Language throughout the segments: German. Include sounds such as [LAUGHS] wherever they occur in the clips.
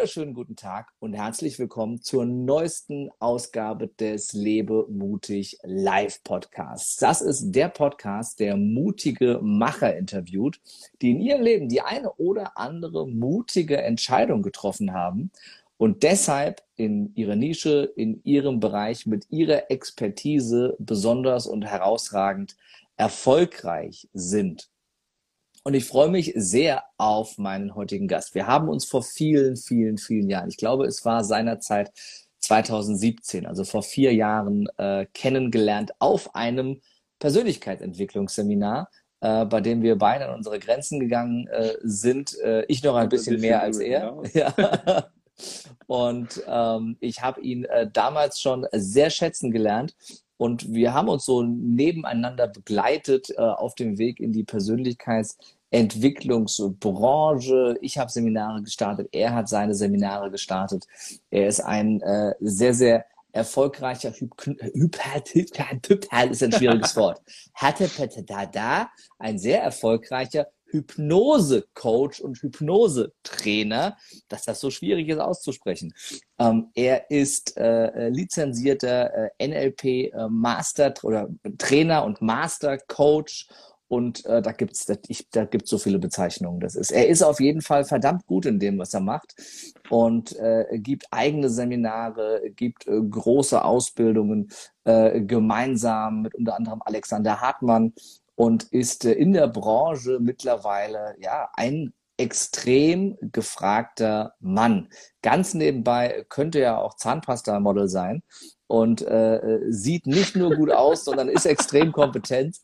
wunderschönen guten Tag und herzlich willkommen zur neuesten Ausgabe des Lebe mutig Live Podcasts. Das ist der Podcast, der mutige Macher interviewt, die in ihrem Leben die eine oder andere mutige Entscheidung getroffen haben und deshalb in ihrer Nische, in ihrem Bereich mit ihrer Expertise besonders und herausragend erfolgreich sind. Und ich freue mich sehr auf meinen heutigen Gast. Wir haben uns vor vielen, vielen, vielen Jahren, ich glaube, es war seinerzeit 2017, also vor vier Jahren, äh, kennengelernt auf einem Persönlichkeitsentwicklungsseminar, äh, bei dem wir beide an unsere Grenzen gegangen äh, sind. Äh, ich noch ein bisschen, ein bisschen mehr als er. Ja. [LAUGHS] Und ähm, ich habe ihn äh, damals schon sehr schätzen gelernt und wir haben uns so nebeneinander begleitet äh, auf dem Weg in die Persönlichkeitsentwicklungsbranche. Ich habe Seminare gestartet, er hat seine Seminare gestartet. Er ist ein äh, sehr, sehr erfolgreicher Hyp Hyp Hyp Hyp ist ein schwieriges Wort. Hatte da ein sehr erfolgreicher Hypnose-Coach und Hypnose-Trainer, dass das so schwierig ist auszusprechen. Ähm, er ist äh, lizenzierter äh, NLP-Master äh, oder Trainer und Master-Coach und äh, da gibt's, da, ich, da gibt's so viele Bezeichnungen. Das ist, er ist auf jeden Fall verdammt gut in dem, was er macht und äh, gibt eigene Seminare, gibt äh, große Ausbildungen äh, gemeinsam mit unter anderem Alexander Hartmann und ist äh, in der Branche mittlerweile ja ein extrem gefragter Mann. Ganz nebenbei könnte er auch Zahnpasta-Model sein und äh, sieht nicht nur gut aus, sondern ist extrem kompetent.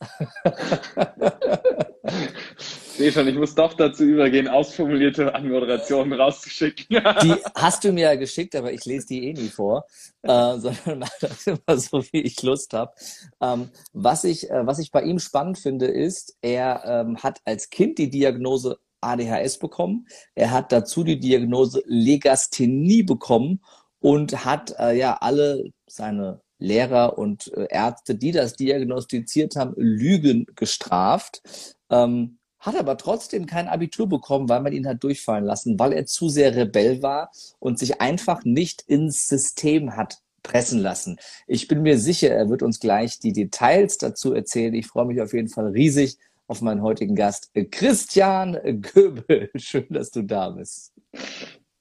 sehe schon, ich muss doch dazu übergehen, ausformulierte Anmoderationen rauszuschicken. [LAUGHS] die hast du mir ja geschickt, aber ich lese die eh nie vor, äh, sondern [LAUGHS] mache das immer so, wie ich Lust habe. Ähm, was, ich, äh, was ich bei ihm spannend finde, ist, er ähm, hat als Kind die Diagnose ADHS bekommen. Er hat dazu die Diagnose Legasthenie bekommen und hat äh, ja alle seine Lehrer und äh, Ärzte, die das diagnostiziert haben, Lügen gestraft. Ähm, hat aber trotzdem kein Abitur bekommen, weil man ihn hat durchfallen lassen, weil er zu sehr Rebell war und sich einfach nicht ins System hat pressen lassen. Ich bin mir sicher, er wird uns gleich die Details dazu erzählen. Ich freue mich auf jeden Fall riesig auf meinen heutigen Gast, Christian Göbel. [LAUGHS] Schön, dass du da bist.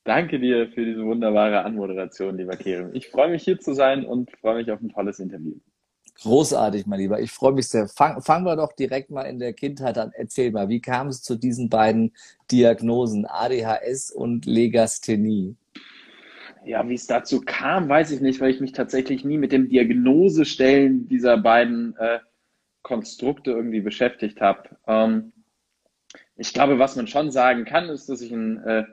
Danke dir für diese wunderbare Anmoderation, lieber Kerem. Ich freue mich hier zu sein und freue mich auf ein tolles Interview. Großartig, mein Lieber. Ich freue mich sehr. Fang, fangen wir doch direkt mal in der Kindheit an. Erzähl mal, wie kam es zu diesen beiden Diagnosen, ADHS und Legasthenie? Ja, wie es dazu kam, weiß ich nicht, weil ich mich tatsächlich nie mit dem Diagnosestellen dieser beiden äh, Konstrukte irgendwie beschäftigt habe. Ähm, ich glaube, was man schon sagen kann, ist, dass ich ein äh,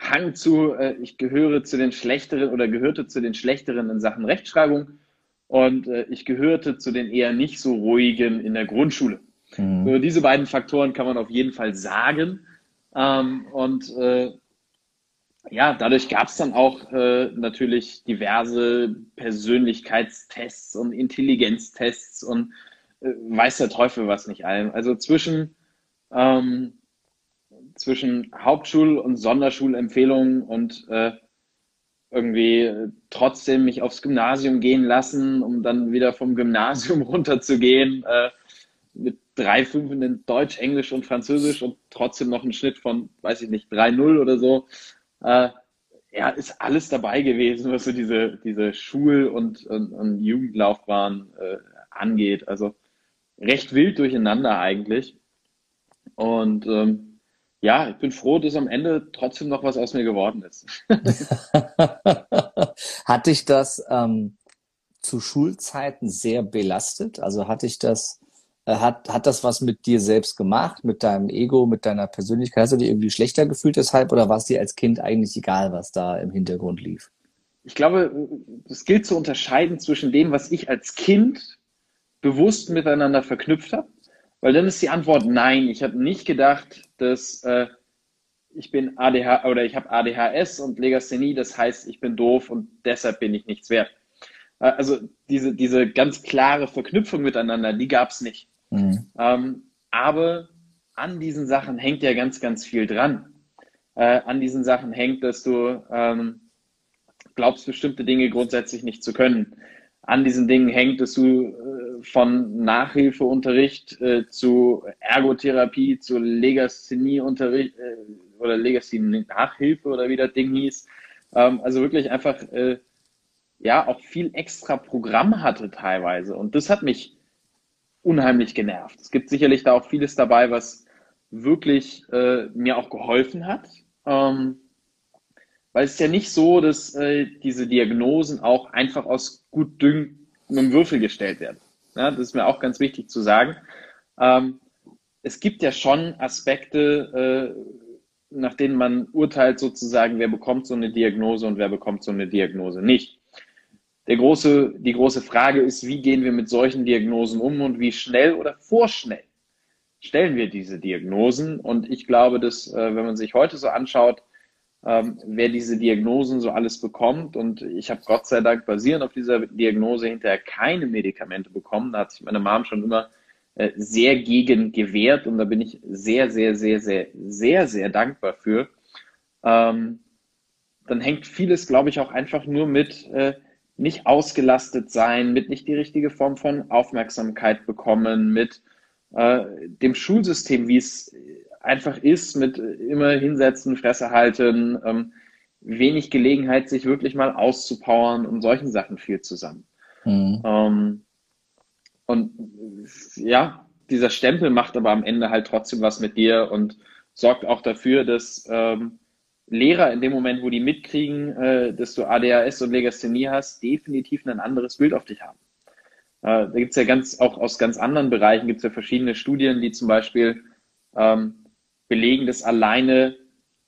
Hang zu, äh, ich gehöre zu den schlechteren oder gehörte zu den schlechteren in Sachen Rechtschreibung und äh, ich gehörte zu den eher nicht so ruhigen in der Grundschule. Mhm. So, diese beiden Faktoren kann man auf jeden Fall sagen. Ähm, und äh, ja, dadurch gab es dann auch äh, natürlich diverse Persönlichkeitstests und Intelligenztests und äh, weiß der Teufel was nicht allem. Also zwischen ähm, zwischen Hauptschul- und Sonderschulempfehlungen und äh, irgendwie trotzdem mich aufs Gymnasium gehen lassen, um dann wieder vom Gymnasium [LAUGHS] runterzugehen, äh, mit drei Fünfen in Deutsch, Englisch und Französisch und trotzdem noch einen Schnitt von, weiß ich nicht, 3-0 oder so. Äh, ja, ist alles dabei gewesen, was so diese, diese Schul- und, und, und Jugendlaufbahn äh, angeht. Also recht wild durcheinander eigentlich. Und ähm, ja, ich bin froh, dass am Ende trotzdem noch was aus mir geworden ist. [LAUGHS] hat dich das ähm, zu Schulzeiten sehr belastet? Also hat dich das, äh, hat, hat das was mit dir selbst gemacht, mit deinem Ego, mit deiner Persönlichkeit? Hast du dich irgendwie schlechter gefühlt deshalb oder war es dir als Kind eigentlich egal, was da im Hintergrund lief? Ich glaube, es gilt zu unterscheiden zwischen dem, was ich als Kind bewusst miteinander verknüpft habe weil dann ist die Antwort nein. Ich habe nicht gedacht, dass äh, ich bin ADH oder ich habe ADHS und Legasthenie, das heißt, ich bin doof und deshalb bin ich nichts wert. Äh, also diese, diese ganz klare Verknüpfung miteinander, die gab es nicht. Mhm. Ähm, aber an diesen Sachen hängt ja ganz, ganz viel dran. äh, an diesen Sachen hängt, dass du ähm, glaubst, bestimmte Dinge grundsätzlich nicht zu können. An diesen Dingen hängt, dass du äh, von Nachhilfeunterricht äh, zu Ergotherapie, zu Legasthenie-Unterricht äh, oder Legasthenie-Nachhilfe oder wie das Ding hieß. Ähm, also wirklich einfach äh, ja auch viel extra Programm hatte teilweise. Und das hat mich unheimlich genervt. Es gibt sicherlich da auch vieles dabei, was wirklich äh, mir auch geholfen hat. Ähm, weil es ist ja nicht so, dass äh, diese Diagnosen auch einfach aus gut düngendem Würfel gestellt werden. Ja, das ist mir auch ganz wichtig zu sagen. Ähm, es gibt ja schon Aspekte, äh, nach denen man urteilt sozusagen, wer bekommt so eine Diagnose und wer bekommt so eine Diagnose nicht. Der große, die große Frage ist, wie gehen wir mit solchen Diagnosen um und wie schnell oder vorschnell stellen wir diese Diagnosen? Und ich glaube, dass, äh, wenn man sich heute so anschaut, ähm, wer diese Diagnosen so alles bekommt, und ich habe Gott sei Dank basierend auf dieser Diagnose hinterher keine Medikamente bekommen, da hat sich meine Mom schon immer äh, sehr gegen gewehrt und da bin ich sehr, sehr, sehr, sehr, sehr, sehr dankbar für. Ähm, dann hängt vieles, glaube ich, auch einfach nur mit äh, nicht ausgelastet sein, mit nicht die richtige Form von Aufmerksamkeit bekommen, mit äh, dem Schulsystem, wie es einfach ist, mit immer hinsetzen, Fresse halten, ähm, wenig Gelegenheit, sich wirklich mal auszupowern und solchen Sachen viel zusammen. Mhm. Ähm, und ja, dieser Stempel macht aber am Ende halt trotzdem was mit dir und sorgt auch dafür, dass ähm, Lehrer in dem Moment, wo die mitkriegen, äh, dass du ADHS und Legasthenie hast, definitiv ein anderes Bild auf dich haben. Äh, da gibt es ja ganz, auch aus ganz anderen Bereichen gibt es ja verschiedene Studien, die zum Beispiel ähm, belegen, dass alleine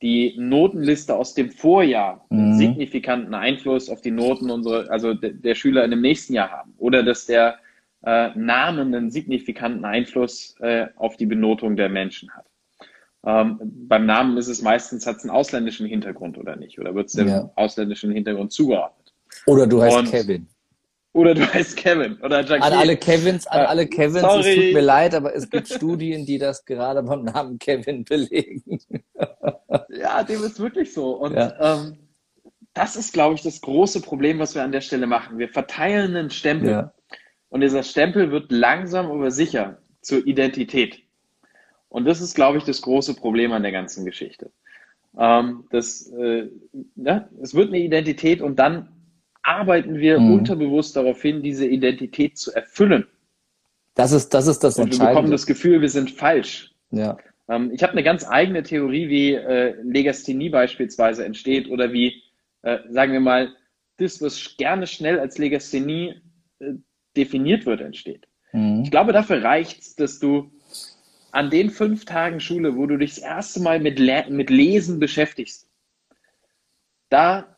die Notenliste aus dem Vorjahr mhm. einen signifikanten Einfluss auf die Noten unserer, also de, der Schüler in dem nächsten Jahr haben. Oder dass der äh, Name einen signifikanten Einfluss äh, auf die Benotung der Menschen hat. Ähm, beim Namen ist es meistens, hat es einen ausländischen Hintergrund oder nicht? Oder wird es dem ja. ausländischen Hintergrund zugeordnet? Oder du heißt Und, Kevin. Oder du heißt Kevin oder Jackie. An alle Kevins, an alle Kevins, Sorry. es tut mir leid, aber es gibt Studien, die das gerade beim Namen Kevin belegen. ja, dem ist wirklich so. Und ja. ähm, das ist, glaube ich, das große Problem, was wir an der Stelle machen. Wir verteilen einen Stempel. Ja. Und dieser Stempel wird langsam aber sicher zur Identität. Und das ist, glaube ich, das große Problem an der ganzen Geschichte. Ähm, das, äh, ja, es wird eine Identität und dann arbeiten wir mhm. unterbewusst darauf hin, diese Identität zu erfüllen. Das ist das, ist das und Wir bekommen das Gefühl, wir sind falsch. Ja. Ähm, ich habe eine ganz eigene Theorie, wie äh, Legasthenie beispielsweise entsteht oder wie, äh, sagen wir mal, das, was gerne schnell als Legasthenie äh, definiert wird, entsteht. Mhm. Ich glaube, dafür reicht es, dass du an den fünf Tagen Schule, wo du dich das erste Mal mit, Le mit Lesen beschäftigst, da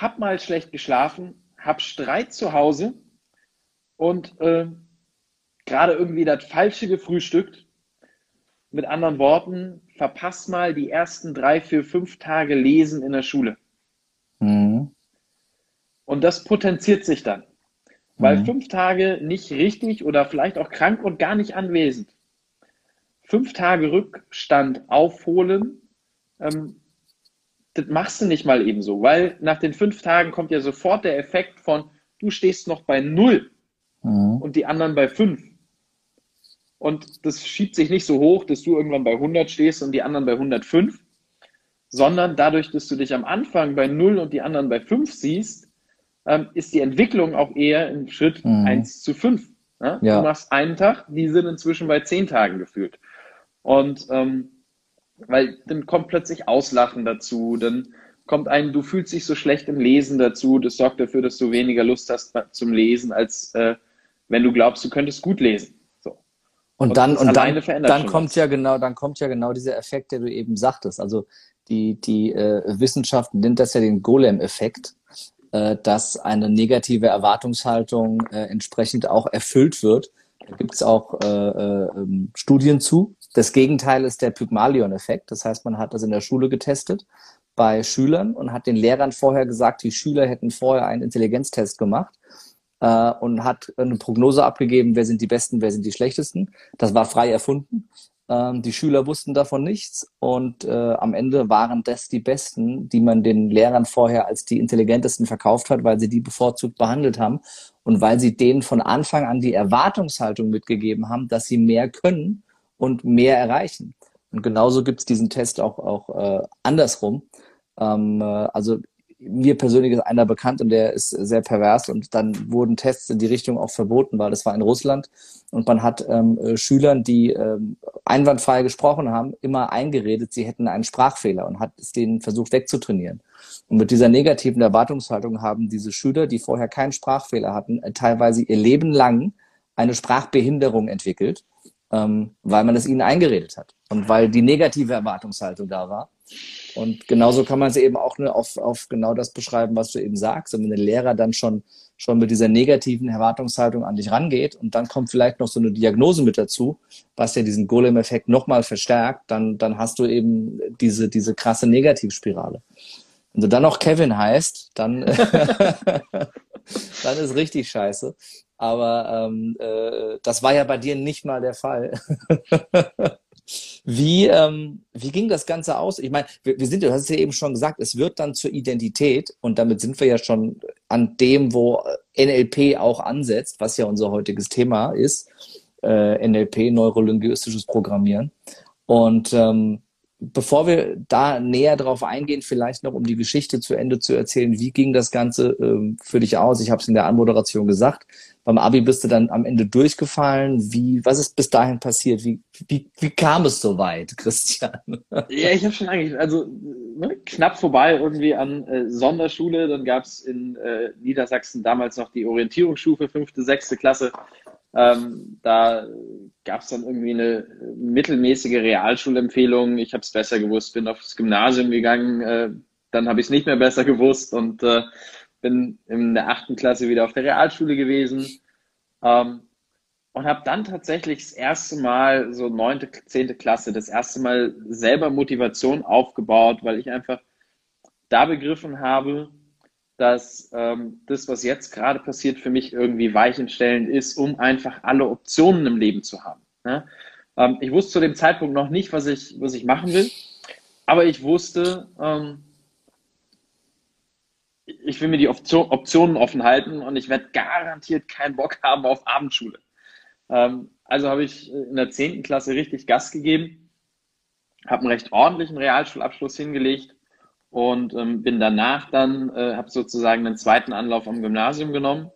hab mal schlecht geschlafen, hab Streit zu Hause und äh, gerade irgendwie das Falsche gefrühstückt. Mit anderen Worten, verpass mal die ersten drei, vier, fünf Tage Lesen in der Schule. Mhm. Und das potenziert sich dann. Weil mhm. fünf Tage nicht richtig oder vielleicht auch krank und gar nicht anwesend. Fünf Tage Rückstand aufholen, ähm, das machst du nicht mal eben so, weil nach den fünf Tagen kommt ja sofort der Effekt von, du stehst noch bei null mhm. und die anderen bei fünf. Und das schiebt sich nicht so hoch, dass du irgendwann bei 100 stehst und die anderen bei 105, sondern dadurch, dass du dich am Anfang bei null und die anderen bei fünf siehst, ähm, ist die Entwicklung auch eher im Schritt mhm. 1 zu 5. Ne? Ja? Du machst einen Tag, die sind inzwischen bei 10 Tagen gefühlt. Und ähm, weil dann kommt plötzlich Auslachen dazu, dann kommt ein, du fühlst dich so schlecht im Lesen dazu, das sorgt dafür, dass du weniger Lust hast zum Lesen, als äh, wenn du glaubst, du könntest gut lesen. So. Und, und dann, und dann, dann kommt was. ja genau, dann kommt ja genau dieser Effekt, der du eben sagtest. Also die, die äh, Wissenschaft nennt das ja den Golem-Effekt äh, dass eine negative Erwartungshaltung äh, entsprechend auch erfüllt wird. Da gibt es auch äh, äh, ähm, Studien zu. Das Gegenteil ist der Pygmalion-Effekt. Das heißt, man hat das in der Schule getestet bei Schülern und hat den Lehrern vorher gesagt, die Schüler hätten vorher einen Intelligenztest gemacht äh, und hat eine Prognose abgegeben, wer sind die Besten, wer sind die Schlechtesten. Das war frei erfunden. Ähm, die Schüler wussten davon nichts und äh, am Ende waren das die Besten, die man den Lehrern vorher als die intelligentesten verkauft hat, weil sie die bevorzugt behandelt haben und weil sie denen von Anfang an die Erwartungshaltung mitgegeben haben, dass sie mehr können und mehr erreichen. Und genauso gibt es diesen Test auch, auch äh, andersrum. Ähm, äh, also mir persönlich ist einer bekannt und der ist sehr pervers und dann wurden Tests in die Richtung auch verboten, weil das war in Russland und man hat ähm, äh, Schülern, die ähm, einwandfrei gesprochen haben, immer eingeredet, sie hätten einen Sprachfehler und hat es denen versucht wegzutrainieren. Und mit dieser negativen Erwartungshaltung haben diese Schüler, die vorher keinen Sprachfehler hatten, äh, teilweise ihr Leben lang eine Sprachbehinderung entwickelt, ähm, weil man es ihnen eingeredet hat und weil die negative Erwartungshaltung da war. Und genauso kann man es eben auch nur auf, auf genau das beschreiben, was du eben sagst. Und wenn der Lehrer dann schon, schon mit dieser negativen Erwartungshaltung an dich rangeht und dann kommt vielleicht noch so eine Diagnose mit dazu, was ja diesen Golem-Effekt nochmal verstärkt, dann, dann hast du eben diese, diese krasse Negativspirale. Wenn du dann noch Kevin heißt, dann, [LAUGHS] dann ist richtig scheiße. Aber ähm, äh, das war ja bei dir nicht mal der Fall. [LAUGHS] Wie, ähm, wie ging das Ganze aus? Ich meine, wir, wir sind, du hast es ja eben schon gesagt, es wird dann zur Identität und damit sind wir ja schon an dem, wo NLP auch ansetzt, was ja unser heutiges Thema ist, äh, NLP, neurolinguistisches Programmieren. Und ähm, bevor wir da näher drauf eingehen, vielleicht noch um die Geschichte zu Ende zu erzählen, wie ging das Ganze ähm, für dich aus? Ich habe es in der Anmoderation gesagt. Beim Abi bist du dann am Ende durchgefallen. Wie, was ist bis dahin passiert? Wie, wie, wie kam es so weit, [LAUGHS] Christian? Ja, ich habe schon eigentlich, also ne, knapp vorbei irgendwie an äh, Sonderschule. Dann gab es in äh, Niedersachsen damals noch die Orientierungsstufe, fünfte, sechste Klasse. Ähm, da gab es dann irgendwie eine mittelmäßige Realschulempfehlung. Ich habe es besser gewusst, bin aufs Gymnasium gegangen, äh, dann habe ich es nicht mehr besser gewusst und äh, bin in der achten Klasse wieder auf der Realschule gewesen ähm, und habe dann tatsächlich das erste Mal, so neunte, zehnte Klasse, das erste Mal selber Motivation aufgebaut, weil ich einfach da begriffen habe, dass ähm, das, was jetzt gerade passiert, für mich irgendwie weichenstellend ist, um einfach alle Optionen im Leben zu haben. Ne? Ähm, ich wusste zu dem Zeitpunkt noch nicht, was ich, was ich machen will, aber ich wusste, ähm, ich will mir die Option, Optionen offen halten und ich werde garantiert keinen Bock haben auf Abendschule. Ähm, also habe ich in der 10. Klasse richtig Gas gegeben, habe einen recht ordentlichen Realschulabschluss hingelegt und ähm, bin danach dann, äh, habe sozusagen einen zweiten Anlauf am Gymnasium genommen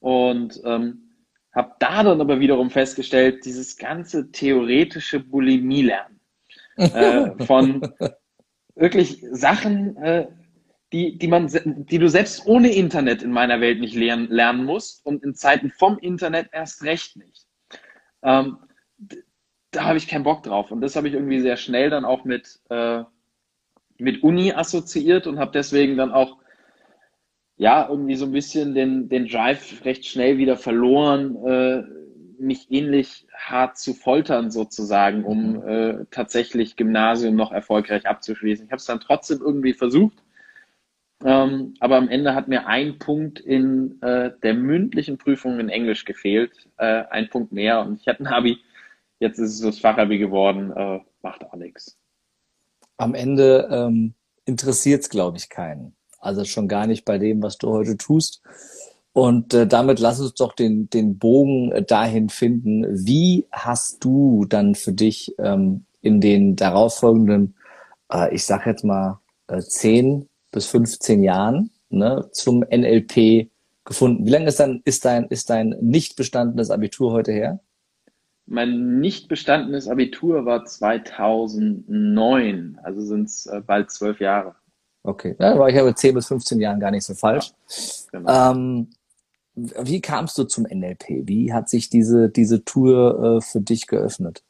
und ähm, habe da dann aber wiederum festgestellt, dieses ganze theoretische Bulimie-Lernen äh, [LAUGHS] von wirklich Sachen, äh, die, die, man, die du selbst ohne Internet in meiner Welt nicht lernen, lernen musst und in Zeiten vom Internet erst recht nicht. Ähm, da habe ich keinen Bock drauf. Und das habe ich irgendwie sehr schnell dann auch mit, äh, mit Uni assoziiert und habe deswegen dann auch ja irgendwie so ein bisschen den, den Drive recht schnell wieder verloren, äh, mich ähnlich hart zu foltern sozusagen, um mhm. äh, tatsächlich Gymnasium noch erfolgreich abzuschließen. Ich habe es dann trotzdem irgendwie versucht, ähm, aber am Ende hat mir ein Punkt in äh, der mündlichen Prüfung in Englisch gefehlt, äh, ein Punkt mehr und ich hatte ein Abi. Jetzt ist es das Fachabi geworden, äh, macht auch nichts am Ende ähm, interessiert es, glaube ich, keinen. Also schon gar nicht bei dem, was du heute tust. Und äh, damit lass uns doch den, den Bogen äh, dahin finden. Wie hast du dann für dich ähm, in den darauffolgenden, äh, ich sag jetzt mal, äh, 10 bis 15 Jahren ne, zum NLP gefunden? Wie lange ist, dann, ist, dein, ist dein nicht bestandenes Abitur heute her? Mein nicht bestandenes Abitur war 2009, also sind es äh, bald zwölf Jahre. Okay, ja, war ich aber 10 bis 15 Jahren gar nicht so falsch. Ja, genau. ähm, wie kamst du zum NLP? Wie hat sich diese, diese Tour äh, für dich geöffnet?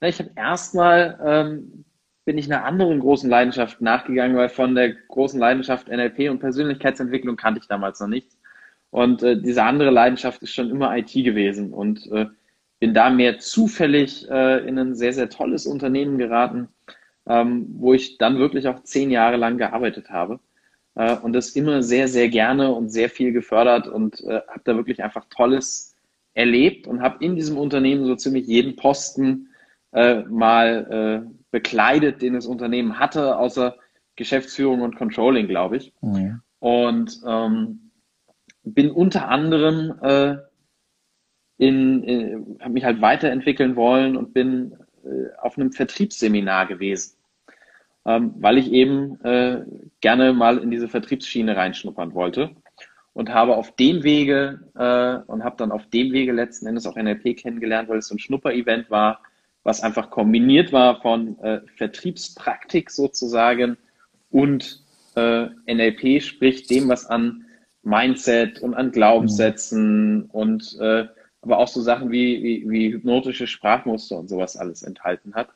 Na, ich habe erstmal ähm, bin ich einer anderen großen Leidenschaft nachgegangen, weil von der großen Leidenschaft NLP und Persönlichkeitsentwicklung kannte ich damals noch nichts. Und äh, diese andere Leidenschaft ist schon immer IT gewesen. Und äh, bin da mehr zufällig äh, in ein sehr, sehr tolles Unternehmen geraten, ähm, wo ich dann wirklich auch zehn Jahre lang gearbeitet habe äh, und das immer sehr, sehr gerne und sehr viel gefördert und äh, habe da wirklich einfach Tolles erlebt und habe in diesem Unternehmen so ziemlich jeden Posten äh, mal äh, bekleidet, den das Unternehmen hatte, außer Geschäftsführung und Controlling, glaube ich. Mhm. Und ähm, bin unter anderem äh, in, in habe mich halt weiterentwickeln wollen und bin äh, auf einem Vertriebsseminar gewesen, ähm, weil ich eben äh, gerne mal in diese Vertriebsschiene reinschnuppern wollte und habe auf dem Wege äh, und habe dann auf dem Wege letzten Endes auch NLP kennengelernt, weil es so ein Schnupper-Event war, was einfach kombiniert war von äh, Vertriebspraktik sozusagen und äh, NLP, sprich dem, was an Mindset und an Glaubenssätzen und äh, aber auch so Sachen wie, wie, wie hypnotische Sprachmuster und sowas alles enthalten hat.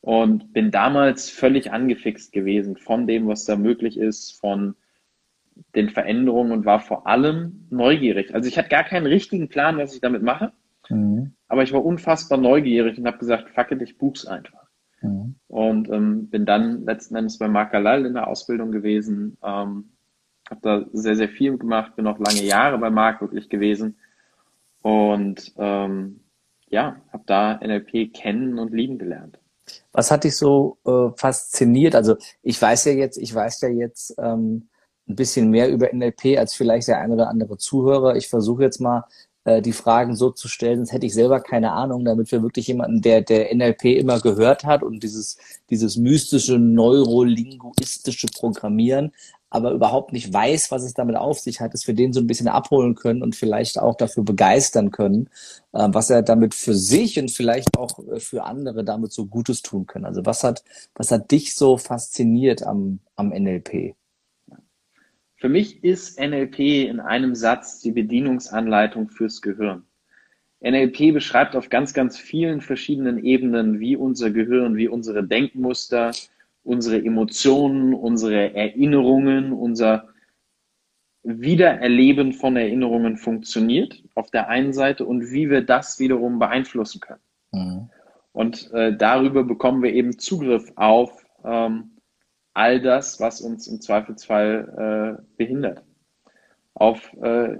Und bin damals völlig angefixt gewesen von dem, was da möglich ist, von den Veränderungen und war vor allem neugierig. Also ich hatte gar keinen richtigen Plan, was ich damit mache, mhm. aber ich war unfassbar neugierig und habe gesagt, fuck it, ich buch's einfach. Mhm. Und ähm, bin dann letzten Endes bei Mark Galal in der Ausbildung gewesen, ähm, habe da sehr, sehr viel gemacht, bin auch lange Jahre bei Mark wirklich gewesen und ähm, ja, habe da NLP kennen und lieben gelernt. Was hat dich so äh, fasziniert? Also ich weiß ja jetzt, ich weiß ja jetzt ähm, ein bisschen mehr über NLP als vielleicht der ein oder andere Zuhörer. Ich versuche jetzt mal äh, die Fragen so zu stellen, sonst hätte ich selber keine Ahnung, damit wir wirklich jemanden, der der NLP immer gehört hat und dieses dieses mystische neurolinguistische Programmieren aber überhaupt nicht weiß, was es damit auf sich hat, dass wir den so ein bisschen abholen können und vielleicht auch dafür begeistern können, äh, was er damit für sich und vielleicht auch äh, für andere damit so Gutes tun können. Also was hat, was hat dich so fasziniert am, am NLP? Für mich ist NLP in einem Satz die Bedienungsanleitung fürs Gehirn. NLP beschreibt auf ganz, ganz vielen verschiedenen Ebenen, wie unser Gehirn, wie unsere Denkmuster, unsere Emotionen, unsere Erinnerungen, unser Wiedererleben von Erinnerungen funktioniert auf der einen Seite und wie wir das wiederum beeinflussen können. Mhm. Und äh, darüber bekommen wir eben Zugriff auf ähm, all das, was uns im Zweifelsfall äh, behindert. Auf äh,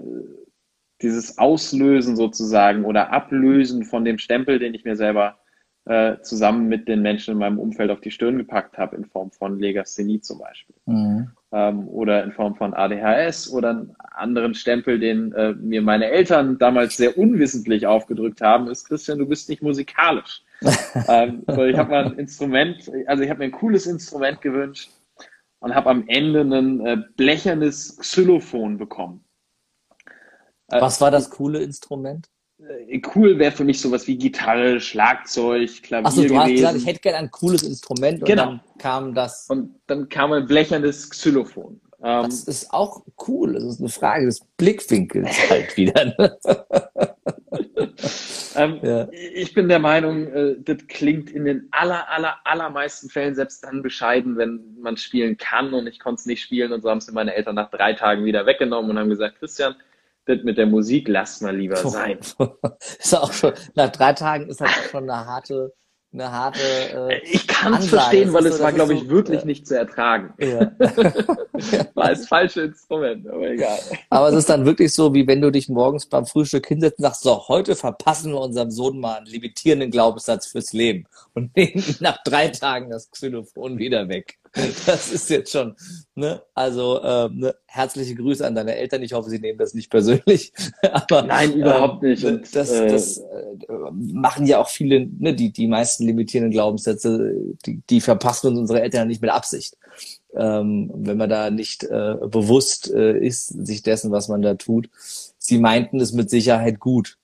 dieses Auslösen sozusagen oder Ablösen von dem Stempel, den ich mir selber äh, zusammen mit den Menschen in meinem Umfeld auf die Stirn gepackt habe, in Form von Legasthenie zum Beispiel. Mhm. Ähm, oder in Form von ADHS oder einen anderen Stempel, den äh, mir meine Eltern damals sehr unwissentlich aufgedrückt haben, ist, Christian, du bist nicht musikalisch. [LAUGHS] ähm, so, ich habe mal ein Instrument, also ich habe mir ein cooles Instrument gewünscht und habe am Ende ein äh, blechernes Xylophon bekommen. Was war das coole Instrument? Äh, cool wäre für mich sowas wie Gitarre, Schlagzeug, Klavier Achso, du gewesen. hast gesagt, ich hätte gerne ein cooles Instrument und genau. dann kam das. Und dann kam ein blechernes Xylophon. Ähm, das ist auch cool. Das ist eine Frage des Blickwinkels [LAUGHS] halt wieder. Ne? [LAUGHS] ähm, ja. Ich bin der Meinung, äh, das klingt in den aller, aller, allermeisten Fällen selbst dann bescheiden, wenn man spielen kann und ich konnte es nicht spielen und so haben es meine Eltern nach drei Tagen wieder weggenommen und haben gesagt, Christian, das mit der Musik lass mal lieber sein. [LAUGHS] ist auch schon, nach drei Tagen ist das auch schon eine harte, eine harte. Äh, ich kann es verstehen, weil es war, glaube ich, so, wirklich äh, nicht zu ertragen. Ja. [LAUGHS] war das falsche Instrument, aber egal. Aber es ist dann wirklich so, wie wenn du dich morgens beim Frühstück hinsetzt und sagst, so, heute verpassen wir unserem Sohn mal einen limitierenden Glaubenssatz fürs Leben und [LAUGHS] nehmen nach drei Tagen das Xylophon wieder weg. [LAUGHS] Das ist jetzt schon, ne? Also äh, ne? herzliche Grüße an deine Eltern. Ich hoffe, sie nehmen das nicht persönlich. [LAUGHS] Aber, Nein, überhaupt nicht. Ähm, Und, das, äh, das äh, machen ja auch viele, ne? die, die meisten limitierenden Glaubenssätze, die, die verpassen uns unsere Eltern nicht mit Absicht. Ähm, wenn man da nicht äh, bewusst äh, ist, sich dessen, was man da tut. Sie meinten es mit Sicherheit gut.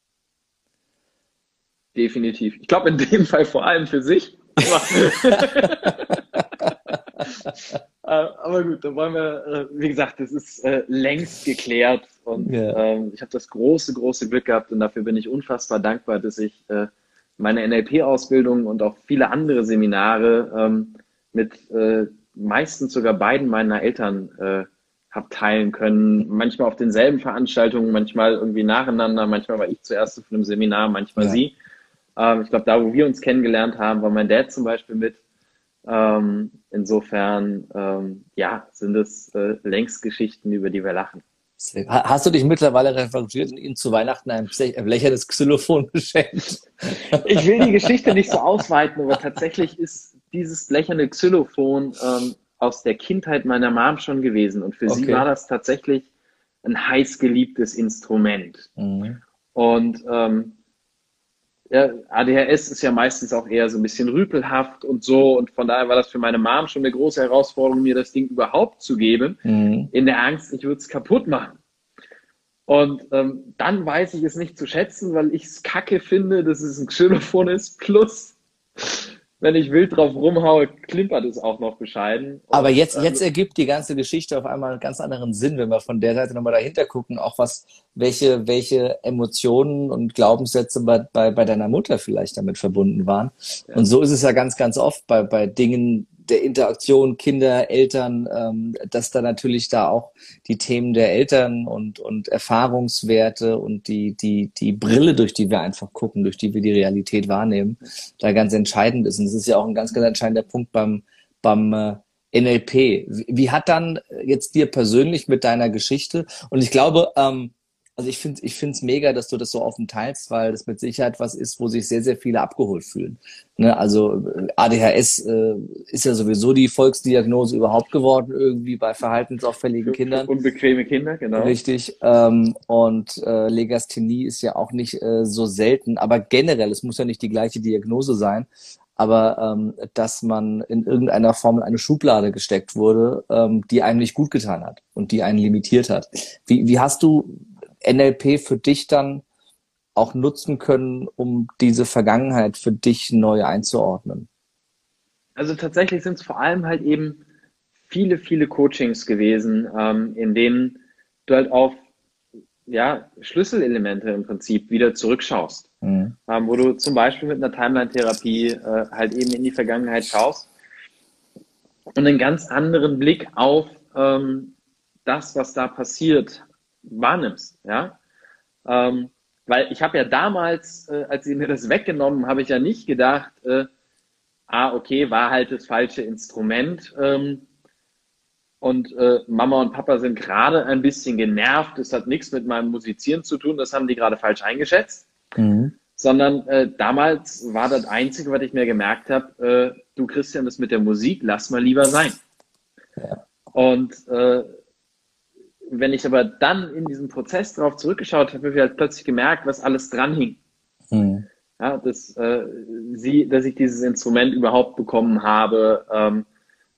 Definitiv. Ich glaube in dem Fall vor allem für sich. [LAUGHS] [LAUGHS] Äh, aber gut, da wollen wir, äh, wie gesagt, das ist äh, längst geklärt und ja. ähm, ich habe das große, große Glück gehabt und dafür bin ich unfassbar dankbar, dass ich meine NLP-Ausbildung und auch viele andere Seminare ähm, mit meistens sogar beiden meiner Eltern äh, habe teilen können. Manchmal auf denselben Veranstaltungen, manchmal irgendwie nacheinander, manchmal war ich zuerst auf einem Seminar, manchmal ja. sie. Ähm, ich glaube, da, wo wir uns kennengelernt haben, war mein Dad zum Beispiel mit. Ähm, insofern, ähm, ja, sind es äh, längst Geschichten, über die wir lachen. Hast du dich mittlerweile referiert und ihm zu Weihnachten ein blechernes Xylophon [LAUGHS] geschenkt? Ich will die Geschichte nicht so ausweiten, aber tatsächlich ist dieses blecherne Xylophon ähm, aus der Kindheit meiner Mom schon gewesen. Und für okay. sie war das tatsächlich ein heiß geliebtes Instrument. Mhm. Und ähm, ja, ADHS ist ja meistens auch eher so ein bisschen rüpelhaft und so. Und von daher war das für meine Mom schon eine große Herausforderung, mir das Ding überhaupt zu geben, mhm. in der Angst, ich würde es kaputt machen. Und ähm, dann weiß ich es nicht zu schätzen, weil ich es kacke finde, dass es ein Xylophon ist. Plus, wenn ich wild drauf rumhaue, klimpert es auch noch bescheiden. Aber jetzt, jetzt ergibt die ganze Geschichte auf einmal einen ganz anderen Sinn, wenn wir von der Seite nochmal dahinter gucken, auch was, welche, welche Emotionen und Glaubenssätze bei, bei, bei deiner Mutter vielleicht damit verbunden waren. Ja. Und so ist es ja ganz, ganz oft bei, bei Dingen, der Interaktion Kinder, Eltern, ähm, dass da natürlich da auch die Themen der Eltern und, und Erfahrungswerte und die, die, die Brille, durch die wir einfach gucken, durch die wir die Realität wahrnehmen, da ganz entscheidend ist. Und das ist ja auch ein ganz, ganz entscheidender Punkt beim, beim äh, NLP. Wie, wie hat dann jetzt dir persönlich mit deiner Geschichte, und ich glaube, ähm, also ich finde ich finde es mega, dass du das so offen teilst, weil das mit Sicherheit was ist, wo sich sehr, sehr viele abgeholt fühlen. Ne? Also äh, ADHS äh, ist ja sowieso die Volksdiagnose überhaupt geworden, irgendwie bei verhaltensauffälligen Kindern. Unbequeme Kinder, genau. Richtig. Ähm, und äh, Legasthenie ist ja auch nicht äh, so selten, aber generell, es muss ja nicht die gleiche Diagnose sein, aber ähm, dass man in irgendeiner Form in eine Schublade gesteckt wurde, ähm, die einem nicht gut getan hat und die einen limitiert hat. Wie, wie hast du NLP für dich dann auch nutzen können, um diese Vergangenheit für dich neu einzuordnen? Also tatsächlich sind es vor allem halt eben viele, viele Coachings gewesen, ähm, in denen du halt auf ja, Schlüsselelemente im Prinzip wieder zurückschaust. Mhm. Ähm, wo du zum Beispiel mit einer Timeline-Therapie äh, halt eben in die Vergangenheit schaust und einen ganz anderen Blick auf ähm, das, was da passiert, wahrnimmst, ja. Ähm, weil ich habe ja damals, äh, als sie mir das weggenommen, habe ich ja nicht gedacht, äh, ah, okay, war halt das falsche Instrument. Ähm, und äh, Mama und Papa sind gerade ein bisschen genervt. Das hat nichts mit meinem Musizieren zu tun, das haben die gerade falsch eingeschätzt. Mhm. Sondern äh, damals war das Einzige, was ich mir gemerkt habe, äh, du Christian, das mit der Musik, lass mal lieber sein. Ja. Und äh, wenn ich aber dann in diesem Prozess darauf zurückgeschaut habe, habe ich halt plötzlich gemerkt, was alles dran hing. Mhm. Ja, dass, äh, sie, dass ich dieses Instrument überhaupt bekommen habe, ähm,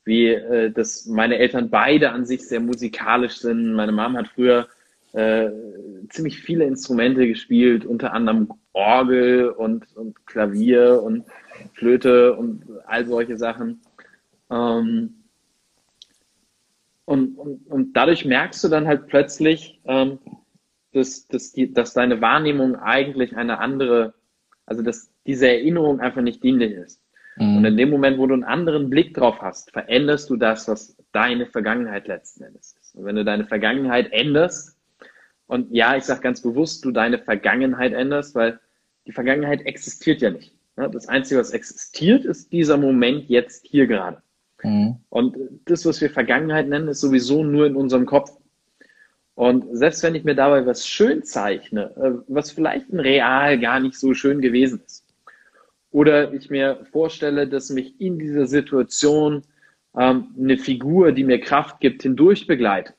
wie äh, dass meine Eltern beide an sich sehr musikalisch sind. Meine Mom hat früher äh, ziemlich viele Instrumente gespielt, unter anderem Orgel und, und Klavier und Flöte und all solche Sachen. Ähm, und, und, und dadurch merkst du dann halt plötzlich, ähm, dass, dass, die, dass deine Wahrnehmung eigentlich eine andere, also dass diese Erinnerung einfach nicht dienlich ist. Mhm. Und in dem Moment, wo du einen anderen Blick drauf hast, veränderst du das, was deine Vergangenheit letzten Endes ist. Und wenn du deine Vergangenheit änderst, und ja, ich sage ganz bewusst, du deine Vergangenheit änderst, weil die Vergangenheit existiert ja nicht. Das Einzige, was existiert, ist dieser Moment jetzt hier gerade. Mhm. Und das, was wir Vergangenheit nennen, ist sowieso nur in unserem Kopf. Und selbst wenn ich mir dabei was schön zeichne, äh, was vielleicht in real gar nicht so schön gewesen ist, oder ich mir vorstelle, dass mich in dieser Situation ähm, eine Figur, die mir Kraft gibt, hindurch begleitet.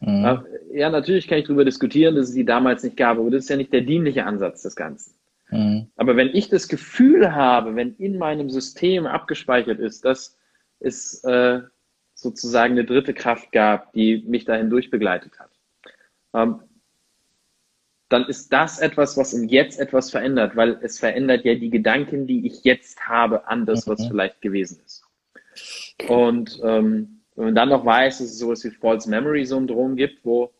Mhm. Äh, ja, natürlich kann ich darüber diskutieren, dass es die damals nicht gab, aber das ist ja nicht der dienliche Ansatz des Ganzen. Mhm. Aber wenn ich das Gefühl habe, wenn in meinem System abgespeichert ist, dass es äh, sozusagen eine dritte Kraft gab, die mich dahin durchbegleitet hat. Ähm, dann ist das etwas, was im Jetzt etwas verändert, weil es verändert ja die Gedanken, die ich jetzt habe, an das, was mhm. vielleicht gewesen ist. Und ähm, wenn man dann noch weiß, dass es sowas wie False Memory Syndrom gibt, wo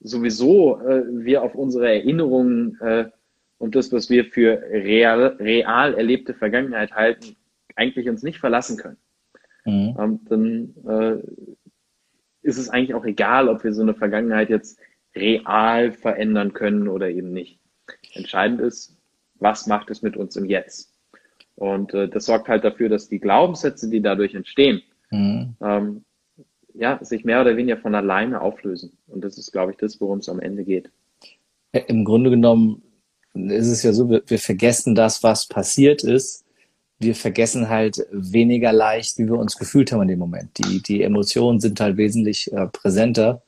sowieso äh, wir auf unsere Erinnerungen äh, und das, was wir für real, real erlebte Vergangenheit halten, eigentlich uns nicht verlassen können mhm. ähm, dann äh, ist es eigentlich auch egal, ob wir so eine Vergangenheit jetzt real verändern können oder eben nicht. Entscheidend ist, was macht es mit uns im Jetzt? Und äh, das sorgt halt dafür, dass die Glaubenssätze, die dadurch entstehen, mhm. ähm, ja, sich mehr oder weniger von alleine auflösen. Und das ist, glaube ich, das, worum es am Ende geht. Im Grunde genommen ist es ja so, wir, wir vergessen das, was passiert ist. Wir vergessen halt weniger leicht, wie wir uns gefühlt haben in dem Moment. Die, die Emotionen sind halt wesentlich äh, präsenter.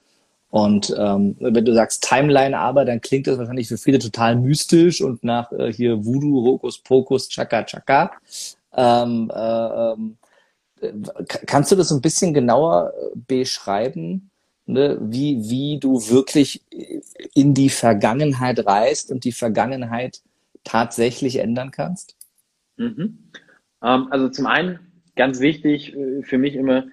Und ähm, wenn du sagst Timeline aber, dann klingt das wahrscheinlich für viele total mystisch und nach äh, hier Voodoo, Hokus Pokus, Chaka Chaka. Ähm, äh, ähm, kannst du das ein bisschen genauer äh, beschreiben, ne? wie, wie du wirklich in die Vergangenheit reist und die Vergangenheit tatsächlich ändern kannst? Mhm. Ähm, also zum einen ganz wichtig äh, für mich immer,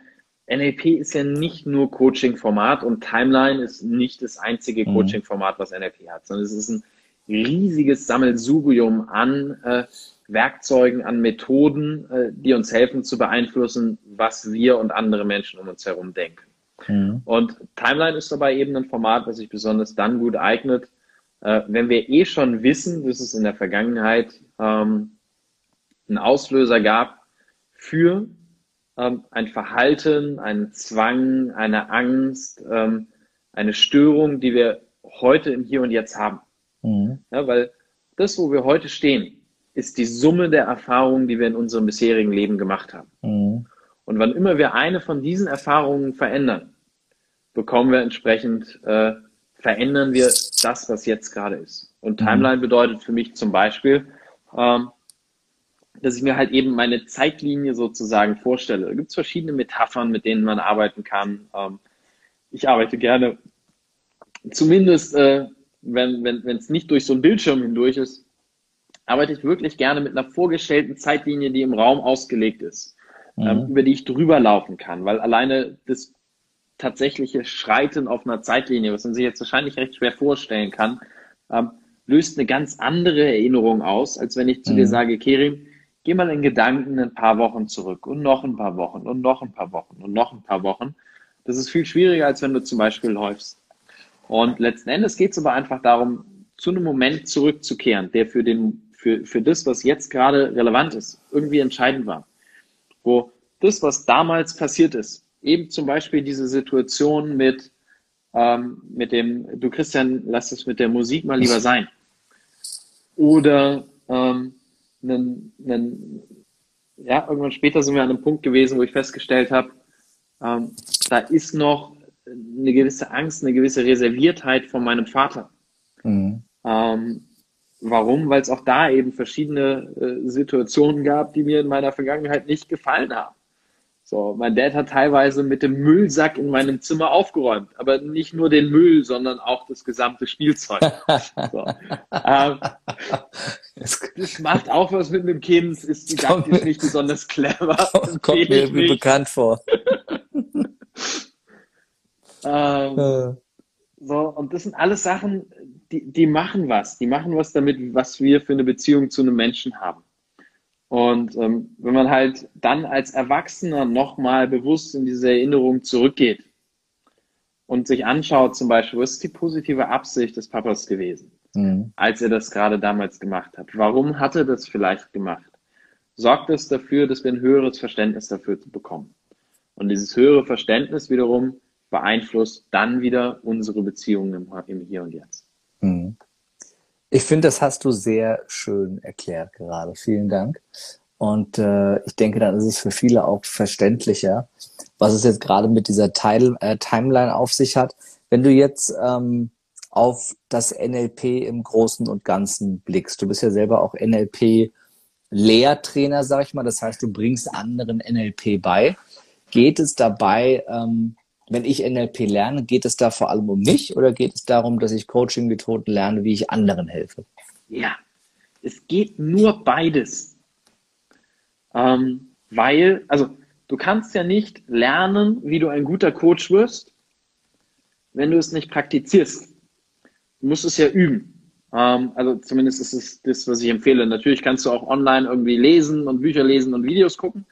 NLP ist ja nicht nur Coaching-Format und Timeline ist nicht das einzige mhm. Coaching-Format, was NLP hat, sondern es ist ein riesiges Sammelsurium an äh, Werkzeugen, an Methoden, äh, die uns helfen zu beeinflussen, was wir und andere Menschen um uns herum denken. Mhm. Und Timeline ist dabei eben ein Format, das sich besonders dann gut eignet, äh, wenn wir eh schon wissen, dass es in der Vergangenheit ähm, einen Auslöser gab für ähm, ein Verhalten, einen Zwang, eine Angst, ähm, eine Störung, die wir heute im Hier und Jetzt haben. Mhm. Ja, weil das, wo wir heute stehen, ist die Summe der Erfahrungen, die wir in unserem bisherigen Leben gemacht haben. Mhm. Und wann immer wir eine von diesen Erfahrungen verändern, bekommen wir entsprechend, äh, verändern wir das, was jetzt gerade ist. Und mhm. Timeline bedeutet für mich zum Beispiel, ähm, dass ich mir halt eben meine Zeitlinie sozusagen vorstelle. Da gibt es verschiedene Metaphern, mit denen man arbeiten kann. Ähm, ich arbeite gerne, zumindest äh, wenn es wenn, nicht durch so einen Bildschirm hindurch ist, arbeite ich wirklich gerne mit einer vorgestellten Zeitlinie, die im Raum ausgelegt ist, mhm. ähm, über die ich drüber laufen kann, weil alleine das tatsächliche Schreiten auf einer Zeitlinie, was man sich jetzt wahrscheinlich recht schwer vorstellen kann, ähm, löst eine ganz andere Erinnerung aus, als wenn ich zu mhm. dir sage, Kerim, geh mal in Gedanken ein paar Wochen zurück und noch ein paar Wochen und noch ein paar Wochen und noch ein paar Wochen. Das ist viel schwieriger, als wenn du zum Beispiel läufst. Und letzten Endes geht es aber einfach darum, zu einem Moment zurückzukehren, der für den für, für das, was jetzt gerade relevant ist, irgendwie entscheidend war. Wo das, was damals passiert ist, eben zum Beispiel diese Situation mit, ähm, mit dem, du Christian, lass es mit der Musik mal lieber sein. Oder ähm, einen, einen, ja, irgendwann später sind wir an einem Punkt gewesen, wo ich festgestellt habe, ähm, da ist noch eine gewisse Angst, eine gewisse Reserviertheit von meinem Vater. Mhm. Ähm, Warum? Weil es auch da eben verschiedene äh, Situationen gab, die mir in meiner Vergangenheit nicht gefallen haben. So, mein Dad hat teilweise mit dem Müllsack in meinem Zimmer aufgeräumt, aber nicht nur den Müll, sondern auch das gesamte Spielzeug. So. [LAUGHS] ähm, das macht auch was mit einem Kind, ist didaktisch nicht besonders clever. [LAUGHS] Kommt, kommt mir irgendwie bekannt vor. [LAUGHS] ähm, äh. so, und das sind alles Sachen, die, die machen was. Die machen was damit, was wir für eine Beziehung zu einem Menschen haben. Und ähm, wenn man halt dann als Erwachsener nochmal bewusst in diese Erinnerung zurückgeht und sich anschaut, zum Beispiel, was ist die positive Absicht des Papas gewesen, mhm. als er das gerade damals gemacht hat? Warum hat er das vielleicht gemacht? Sorgt es dafür, dass wir ein höheres Verständnis dafür bekommen. Und dieses höhere Verständnis wiederum beeinflusst dann wieder unsere Beziehungen im, im Hier und Jetzt. Mhm. Ich finde, das hast du sehr schön erklärt gerade. Vielen Dank. Und äh, ich denke, dann ist es für viele auch verständlicher, was es jetzt gerade mit dieser Title, äh, Timeline auf sich hat. Wenn du jetzt ähm, auf das NLP im Großen und Ganzen blickst, du bist ja selber auch NLP-Lehrtrainer, sag ich mal. Das heißt, du bringst anderen NLP bei. Geht es dabei ähm, wenn ich NLP lerne, geht es da vor allem um mich oder geht es darum, dass ich Coaching-Methoden lerne, wie ich anderen helfe? Ja, es geht nur beides. Ähm, weil, also du kannst ja nicht lernen, wie du ein guter Coach wirst, wenn du es nicht praktizierst. Du musst es ja üben. Ähm, also zumindest ist es das, was ich empfehle. Natürlich kannst du auch online irgendwie lesen und Bücher lesen und Videos gucken.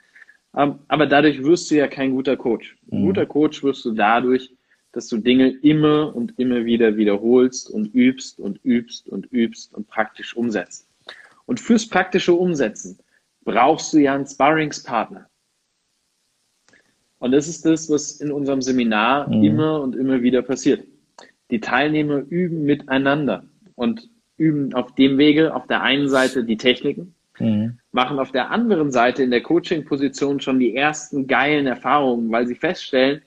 Ähm, aber dadurch wirst du ja kein guter Coach. Ein mhm. guter Coach wirst du dadurch, dass du Dinge immer und immer wieder wiederholst und übst und übst und übst und praktisch umsetzt. Und fürs praktische Umsetzen brauchst du ja einen Sparringspartner. Und das ist das, was in unserem Seminar mhm. immer und immer wieder passiert. Die Teilnehmer üben miteinander und üben auf dem Wege auf der einen Seite die Techniken, mhm. machen auf der anderen Seite in der Coaching-Position schon die ersten geilen Erfahrungen, weil sie feststellen,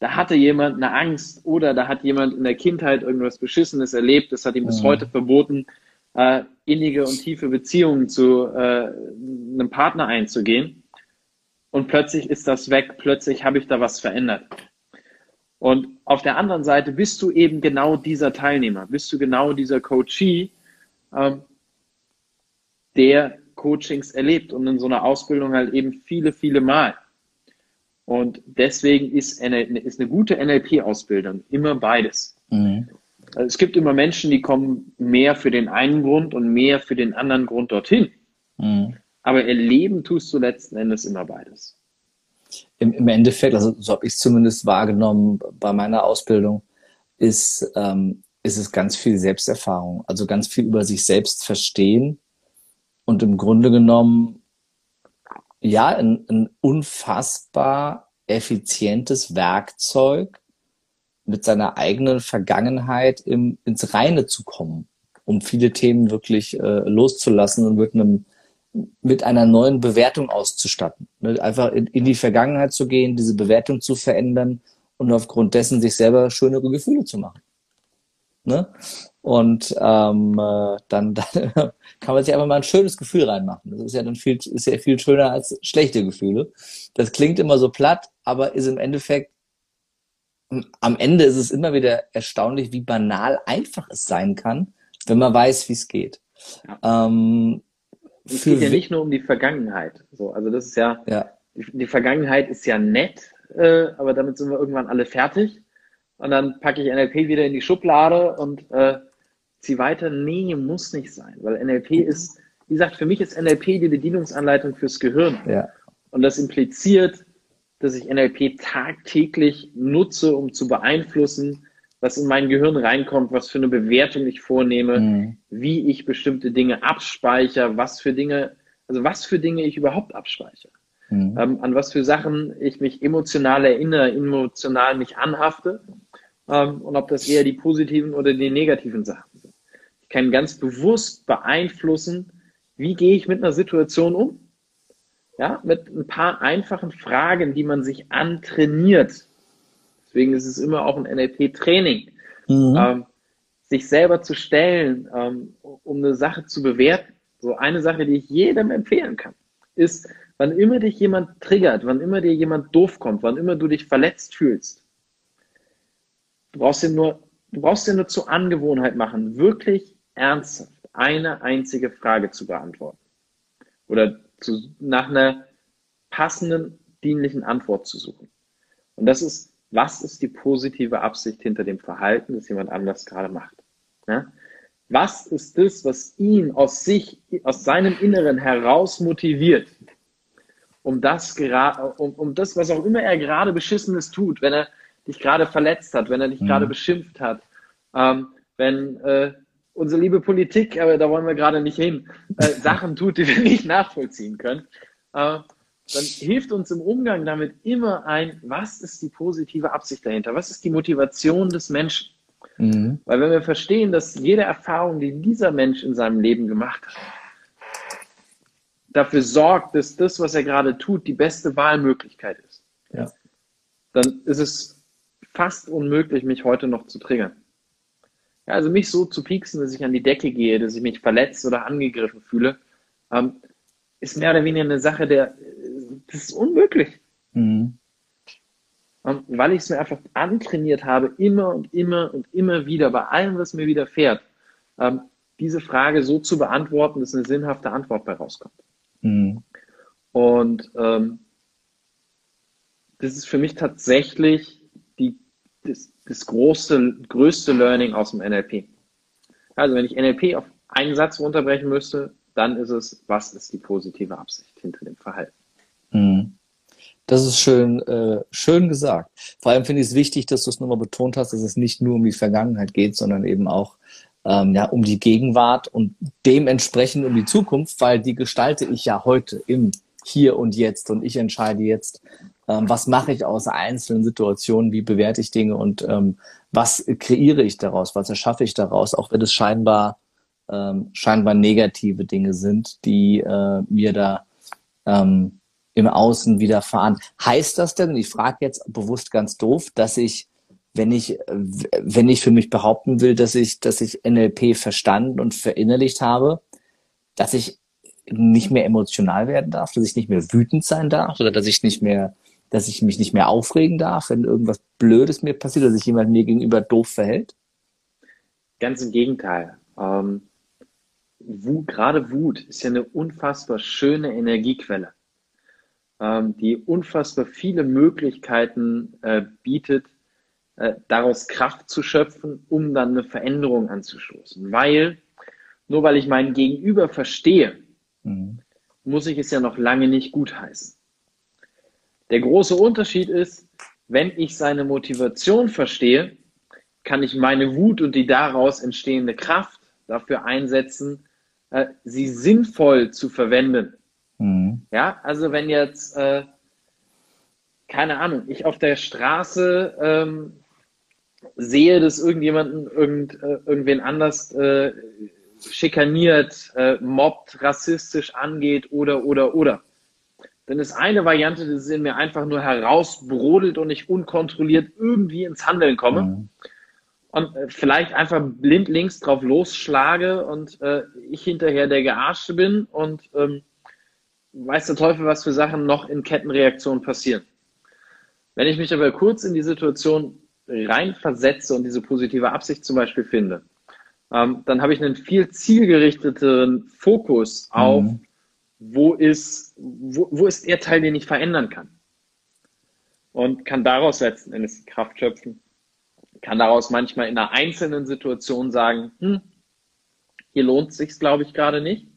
da hatte jemand eine Angst oder da hat jemand in der Kindheit irgendwas Beschissenes erlebt, das hat ihm bis mhm. heute verboten, äh, innige und tiefe Beziehungen zu äh, einem Partner einzugehen. Und plötzlich ist das weg, plötzlich habe ich da was verändert. Und auf der anderen Seite bist du eben genau dieser Teilnehmer, bist du genau dieser Coachee, ähm, der Coachings erlebt und in so einer Ausbildung halt eben viele, viele Mal. Und deswegen ist eine, ist eine gute NLP-Ausbildung immer beides. Mhm. Also es gibt immer Menschen, die kommen mehr für den einen Grund und mehr für den anderen Grund dorthin. Mhm. Aber erleben tust du letzten Endes immer beides. Im, im Endeffekt, also so habe ich es zumindest wahrgenommen bei meiner Ausbildung, ist, ähm, ist es ganz viel Selbsterfahrung. Also ganz viel über sich selbst verstehen und im Grunde genommen ja ein, ein unfassbar effizientes Werkzeug, mit seiner eigenen Vergangenheit im, ins Reine zu kommen, um viele Themen wirklich äh, loszulassen und mit einem mit einer neuen Bewertung auszustatten. Ne? Einfach in, in die Vergangenheit zu gehen, diese Bewertung zu verändern und aufgrund dessen sich selber schönere Gefühle zu machen. Ne? Und ähm, äh, dann, [LAUGHS] dann kann man sich einfach mal ein schönes Gefühl reinmachen. Das ist ja dann viel, ist ja viel schöner als schlechte Gefühle. Das klingt immer so platt, aber ist im Endeffekt am Ende ist es immer wieder erstaunlich, wie banal einfach es sein kann, wenn man weiß, wie es geht. Ja. Ähm, es geht ja nicht nur um die Vergangenheit. So, also das ist ja, ja. Die, die, Vergangenheit ist ja nett, äh, aber damit sind wir irgendwann alle fertig. Und dann packe ich NLP wieder in die Schublade und äh, ziehe weiter. Nee, muss nicht sein, weil NLP ist, wie gesagt, für mich ist NLP die Bedienungsanleitung fürs Gehirn. Ja. Und das impliziert, dass ich NLP tagtäglich nutze, um zu beeinflussen, was in mein Gehirn reinkommt, was für eine Bewertung ich vornehme, mhm. wie ich bestimmte Dinge abspeichere, was für Dinge, also was für Dinge ich überhaupt abspeichere. Mhm. Ähm, an was für Sachen ich mich emotional erinnere, emotional mich anhafte ähm, und ob das eher die positiven oder die negativen Sachen sind. Ich kann ganz bewusst beeinflussen, wie gehe ich mit einer Situation um ja, mit ein paar einfachen Fragen, die man sich antrainiert. Deswegen ist es immer auch ein NLP-Training. Mhm. Ähm, sich selber zu stellen, ähm, um eine Sache zu bewerten. So eine Sache, die ich jedem empfehlen kann, ist, wann immer dich jemand triggert, wann immer dir jemand doof kommt, wann immer du dich verletzt fühlst, du brauchst dir nur, du brauchst dir nur zur Angewohnheit machen, wirklich ernsthaft eine einzige Frage zu beantworten. Oder zu, nach einer passenden, dienlichen Antwort zu suchen. Und das ist, was ist die positive Absicht hinter dem Verhalten, das jemand anders gerade macht? Ja? Was ist das, was ihn aus sich, aus seinem Inneren heraus motiviert, um das gerade, um, um das, was auch immer er gerade Beschissenes tut, wenn er dich gerade verletzt hat, wenn er dich mhm. gerade beschimpft hat, ähm, wenn äh, unsere liebe Politik, aber da wollen wir gerade nicht hin, äh, [LAUGHS] Sachen tut, die wir nicht nachvollziehen können, äh, dann hilft uns im Umgang damit immer ein, was ist die positive Absicht dahinter? Was ist die Motivation des Menschen? Mhm. Weil wenn wir verstehen, dass jede Erfahrung, die dieser Mensch in seinem Leben gemacht hat, dafür sorgt, dass das, was er gerade tut, die beste Wahlmöglichkeit ist, ja. dann ist es fast unmöglich, mich heute noch zu triggern. Ja, also mich so zu pieksen, dass ich an die Decke gehe, dass ich mich verletzt oder angegriffen fühle, ähm, ist mehr oder weniger eine Sache der, das ist unmöglich. Mhm. Und weil ich es mir einfach antrainiert habe, immer und immer und immer wieder, bei allem, was mir widerfährt, ähm, diese Frage so zu beantworten, dass eine sinnhafte Antwort bei rauskommt. Mhm. Und ähm, das ist für mich tatsächlich die, das, das große, größte Learning aus dem NLP. Also wenn ich NLP auf einen Satz runterbrechen müsste, dann ist es, was ist die positive Absicht hinter dem Verhalten? Mhm. Das ist schön, äh, schön gesagt. Vor allem finde ich es wichtig, dass du es nochmal betont hast, dass es nicht nur um die Vergangenheit geht, sondern eben auch ähm, ja, um die Gegenwart und dementsprechend um die Zukunft, weil die gestalte ich ja heute im Hier und Jetzt und ich entscheide jetzt, ähm, was mache ich aus einzelnen Situationen, wie bewerte ich Dinge und ähm, was kreiere ich daraus, was erschaffe ich daraus, auch wenn es scheinbar ähm, scheinbar negative Dinge sind, die äh, mir da ähm, im Außen widerfahren. Heißt das denn, ich frage jetzt bewusst ganz doof, dass ich, wenn ich, wenn ich für mich behaupten will, dass ich, dass ich NLP verstanden und verinnerlicht habe, dass ich nicht mehr emotional werden darf, dass ich nicht mehr wütend sein darf oder dass ich nicht mehr, dass ich mich nicht mehr aufregen darf, wenn irgendwas Blödes mir passiert oder sich jemand mir gegenüber doof verhält? Ganz im Gegenteil. Ähm, Wut, gerade Wut ist ja eine unfassbar schöne Energiequelle, ähm, die unfassbar viele Möglichkeiten äh, bietet, äh, daraus Kraft zu schöpfen, um dann eine Veränderung anzustoßen. Weil, nur weil ich meinen Gegenüber verstehe, mhm. muss ich es ja noch lange nicht gutheißen. Der große Unterschied ist, wenn ich seine Motivation verstehe, kann ich meine Wut und die daraus entstehende Kraft dafür einsetzen, äh, sie sinnvoll zu verwenden. Mhm. Ja, also wenn jetzt, äh, keine Ahnung, ich auf der Straße ähm, sehe, dass irgendjemanden irgend, äh, irgendwen anders äh, schikaniert, äh, mobbt, rassistisch angeht oder, oder, oder. Dann ist eine Variante, dass es in mir einfach nur herausbrodelt und ich unkontrolliert irgendwie ins Handeln komme. Mhm und äh, vielleicht einfach blind links drauf losschlage und äh, ich hinterher der Gearschte bin und ähm, weiß der Teufel, was für Sachen noch in Kettenreaktionen passieren. Wenn ich mich aber kurz in die Situation reinversetze und diese positive Absicht zum Beispiel finde, ähm, dann habe ich einen viel zielgerichteten Fokus auf, mhm. wo, ist, wo, wo ist der Teil, den ich verändern kann. Und kann daraus letzten Endes Kraft schöpfen kann daraus manchmal in einer einzelnen Situation sagen, hm, hier lohnt sich's, glaube ich, gerade nicht.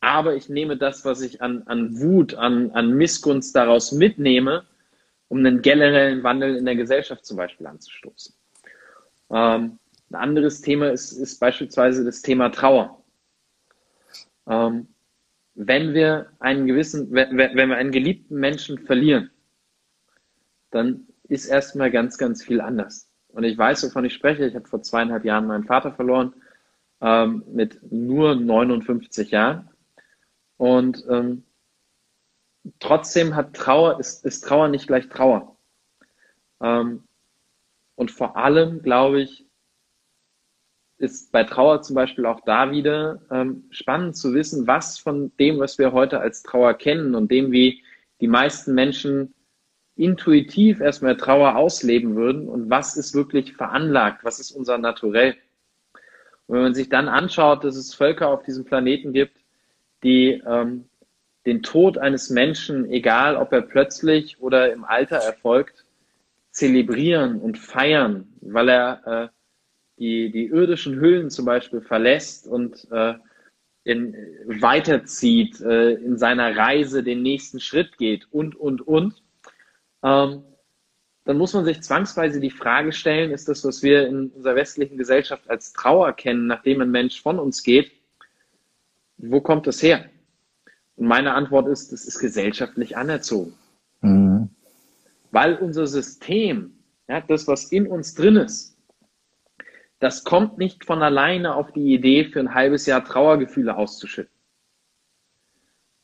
Aber ich nehme das, was ich an, an Wut, an, an Missgunst daraus mitnehme, um einen generellen Wandel in der Gesellschaft zum Beispiel anzustoßen. Ähm, ein anderes Thema ist, ist beispielsweise das Thema Trauer. Ähm, wenn wir einen gewissen, wenn, wenn wir einen geliebten Menschen verlieren, dann ist erstmal ganz, ganz viel anders. Und ich weiß, wovon ich spreche. Ich habe vor zweieinhalb Jahren meinen Vater verloren, ähm, mit nur 59 Jahren. Und ähm, trotzdem hat Trauer, ist, ist Trauer nicht gleich Trauer. Ähm, und vor allem, glaube ich, ist bei Trauer zum Beispiel auch da wieder ähm, spannend zu wissen, was von dem, was wir heute als Trauer kennen und dem, wie die meisten Menschen intuitiv erstmal Trauer ausleben würden und was ist wirklich veranlagt, was ist unser Naturell. Und wenn man sich dann anschaut, dass es Völker auf diesem Planeten gibt, die ähm, den Tod eines Menschen, egal ob er plötzlich oder im Alter erfolgt, zelebrieren und feiern, weil er äh, die, die irdischen Hüllen zum Beispiel verlässt und äh, in, weiterzieht, äh, in seiner Reise den nächsten Schritt geht und, und, und ähm, dann muss man sich zwangsweise die Frage stellen, ist das, was wir in unserer westlichen Gesellschaft als Trauer kennen, nachdem ein Mensch von uns geht, wo kommt das her? Und meine Antwort ist, das ist gesellschaftlich anerzogen. Mhm. Weil unser System, ja, das, was in uns drin ist, das kommt nicht von alleine auf die Idee, für ein halbes Jahr Trauergefühle auszuschütten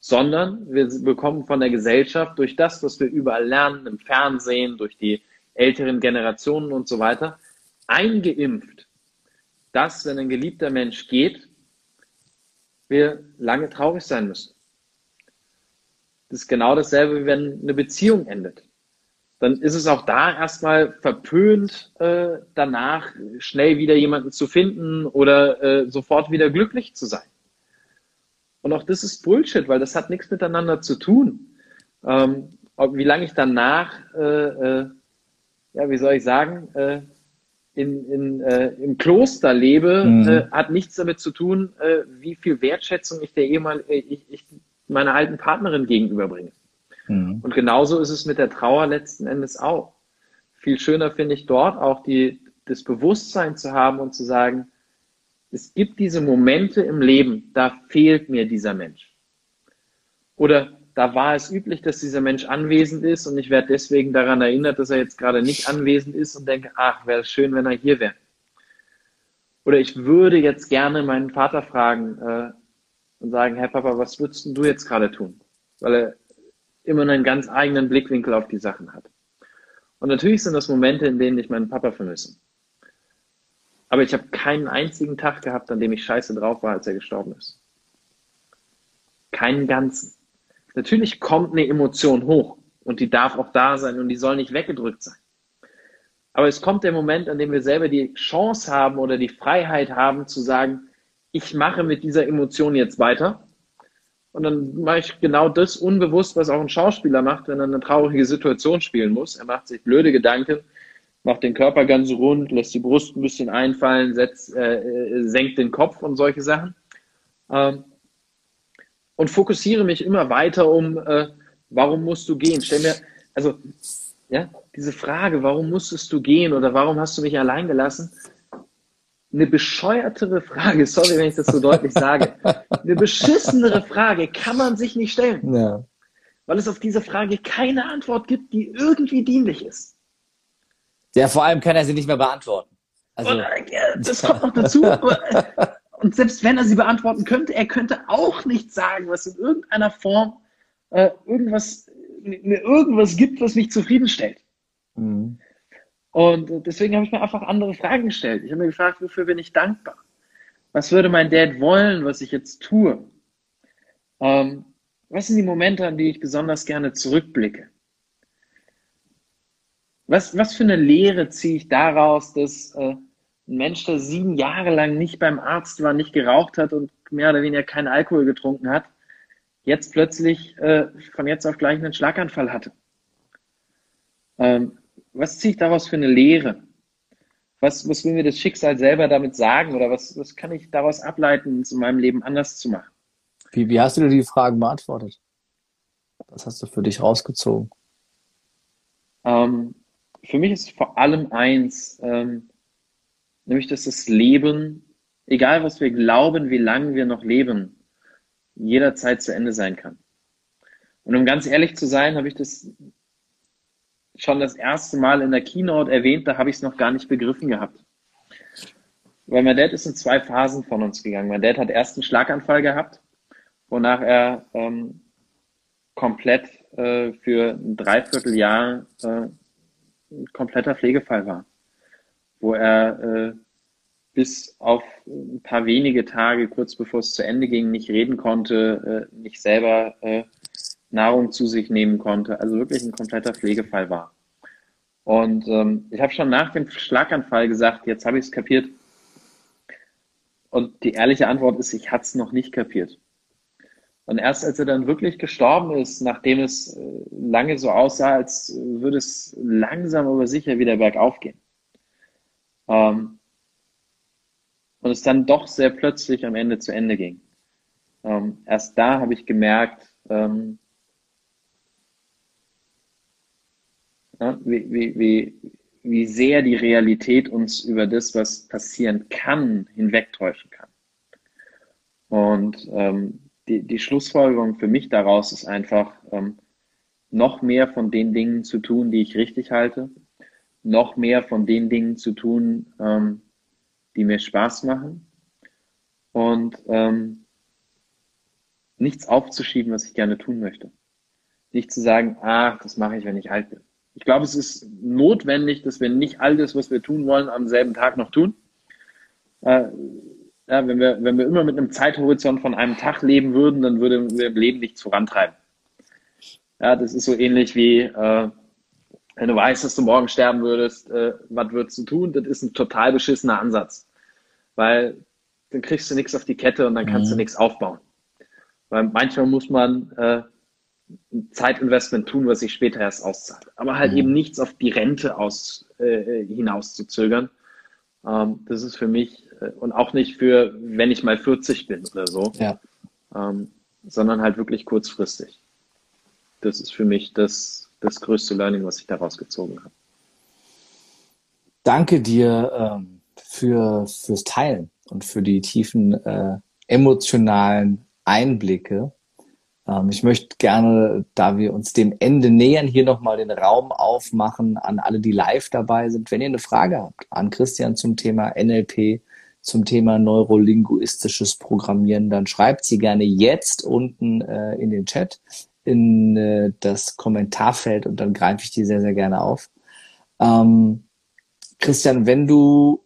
sondern wir bekommen von der Gesellschaft durch das, was wir überall lernen, im Fernsehen, durch die älteren Generationen und so weiter, eingeimpft, dass, wenn ein geliebter Mensch geht, wir lange traurig sein müssen. Das ist genau dasselbe, wenn eine Beziehung endet. Dann ist es auch da erstmal verpönt, äh, danach schnell wieder jemanden zu finden oder äh, sofort wieder glücklich zu sein. Und auch das ist Bullshit, weil das hat nichts miteinander zu tun. Ähm, wie lange ich danach, äh, äh, ja, wie soll ich sagen, äh, in, in, äh, im Kloster lebe, mhm. äh, hat nichts damit zu tun, äh, wie viel Wertschätzung ich der ehemal äh, ich, ich meiner alten Partnerin gegenüberbringe. Mhm. Und genauso ist es mit der Trauer letzten Endes auch. Viel schöner finde ich dort auch die, das Bewusstsein zu haben und zu sagen, es gibt diese Momente im Leben, da fehlt mir dieser Mensch. Oder da war es üblich, dass dieser Mensch anwesend ist und ich werde deswegen daran erinnert, dass er jetzt gerade nicht anwesend ist und denke, ach, wäre es schön, wenn er hier wäre. Oder ich würde jetzt gerne meinen Vater fragen äh, und sagen, Herr Papa, was würdest du jetzt gerade tun? Weil er immer einen ganz eigenen Blickwinkel auf die Sachen hat. Und natürlich sind das Momente, in denen ich meinen Papa vermisse. Aber ich habe keinen einzigen Tag gehabt, an dem ich scheiße drauf war, als er gestorben ist. Keinen ganzen. Natürlich kommt eine Emotion hoch und die darf auch da sein und die soll nicht weggedrückt sein. Aber es kommt der Moment, an dem wir selber die Chance haben oder die Freiheit haben zu sagen, ich mache mit dieser Emotion jetzt weiter. Und dann mache ich genau das unbewusst, was auch ein Schauspieler macht, wenn er eine traurige Situation spielen muss. Er macht sich blöde Gedanken, macht den Körper ganz rund, lässt die Brust ein bisschen einfallen, setzt, äh, äh senkt den Kopf und solche Sachen. Ähm, und fokussiere mich immer weiter um, äh, warum musst du gehen? Stell mir, also, ja, diese Frage, warum musstest du gehen oder warum hast du mich allein gelassen? Eine bescheuertere Frage, [LAUGHS] sorry, wenn ich das so deutlich sage, eine beschissenere Frage kann man sich nicht stellen. Ja. Weil es auf diese Frage keine Antwort gibt, die irgendwie dienlich ist. Ja, vor allem kann er sie nicht mehr beantworten. Also, und, ja, das kommt noch dazu. [LAUGHS] Aber, und selbst wenn er sie beantworten könnte, er könnte auch nicht sagen, was in irgendeiner Form äh, irgendwas, mir irgendwas gibt, was mich zufriedenstellt. Mhm. Und deswegen habe ich mir einfach andere Fragen gestellt. Ich habe mir gefragt, wofür bin ich dankbar? Was würde mein Dad wollen, was ich jetzt tue? Ähm, was sind die Momente, an die ich besonders gerne zurückblicke? Was, was für eine Lehre ziehe ich daraus, dass äh, ein Mensch, der sieben Jahre lang nicht beim Arzt war, nicht geraucht hat und mehr oder weniger keinen Alkohol getrunken hat, jetzt plötzlich äh, von jetzt auf gleich einen Schlaganfall hatte. Ähm, was ziehe ich daraus für eine Lehre? Was, was will mir das Schicksal selber damit sagen oder was, was kann ich daraus ableiten, es in meinem Leben anders zu machen? Wie, wie hast du dir die Fragen beantwortet? Was hast du für dich rausgezogen? Ähm, für mich ist vor allem eins, ähm, nämlich dass das Leben, egal was wir glauben, wie lange wir noch leben, jederzeit zu Ende sein kann. Und um ganz ehrlich zu sein, habe ich das schon das erste Mal in der Keynote erwähnt, da habe ich es noch gar nicht begriffen gehabt. Weil mein Dad ist in zwei Phasen von uns gegangen. Mein Dad hat erst einen Schlaganfall gehabt, wonach er ähm, komplett äh, für ein Dreivierteljahr äh, ein kompletter Pflegefall war wo er äh, bis auf ein paar wenige Tage, kurz bevor es zu Ende ging, nicht reden konnte, äh, nicht selber äh, Nahrung zu sich nehmen konnte, also wirklich ein kompletter Pflegefall war. Und ähm, ich habe schon nach dem Schlaganfall gesagt, jetzt habe ich es kapiert. Und die ehrliche Antwort ist, ich hatte es noch nicht kapiert. Und erst als er dann wirklich gestorben ist, nachdem es äh, lange so aussah, als würde es langsam aber sicher wieder bergauf gehen, ähm, und es dann doch sehr plötzlich am Ende zu Ende ging. Ähm, erst da habe ich gemerkt, ähm, ja, wie, wie, wie, wie sehr die Realität uns über das, was passieren kann, hinwegtäuschen kann. Und ähm, die, die Schlussfolgerung für mich daraus ist einfach, ähm, noch mehr von den Dingen zu tun, die ich richtig halte, noch mehr von den Dingen zu tun, ähm, die mir Spaß machen und ähm, nichts aufzuschieben, was ich gerne tun möchte. Nicht zu sagen, ah, das mache ich, wenn ich alt bin. Ich glaube, es ist notwendig, dass wir nicht all das, was wir tun wollen, am selben Tag noch tun. Äh, ja, wenn, wir, wenn wir immer mit einem Zeithorizont von einem Tag leben würden, dann würden wir im Leben nichts vorantreiben. Ja, das ist so ähnlich wie, äh, wenn du weißt, dass du morgen sterben würdest, äh, was würdest du tun? Das ist ein total beschissener Ansatz. Weil dann kriegst du nichts auf die Kette und dann kannst mhm. du nichts aufbauen. Weil manchmal muss man äh, Zeitinvestment tun, was sich später erst auszahlt. Aber halt mhm. eben nichts auf die Rente aus, äh, hinaus zu zögern. Ähm, das ist für mich äh, und auch nicht für, wenn ich mal 40 bin oder so, ja. ähm, sondern halt wirklich kurzfristig. Das ist für mich das, das größte Learning, was ich daraus gezogen habe. Danke dir ähm, für, fürs Teilen und für die tiefen äh, emotionalen Einblicke. Ähm, ich möchte gerne, da wir uns dem Ende nähern, hier nochmal den Raum aufmachen an alle, die live dabei sind. Wenn ihr eine Frage habt an Christian zum Thema NLP, zum Thema neurolinguistisches Programmieren, dann schreibt sie gerne jetzt unten äh, in den Chat, in äh, das Kommentarfeld und dann greife ich die sehr, sehr gerne auf. Ähm, Christian, wenn du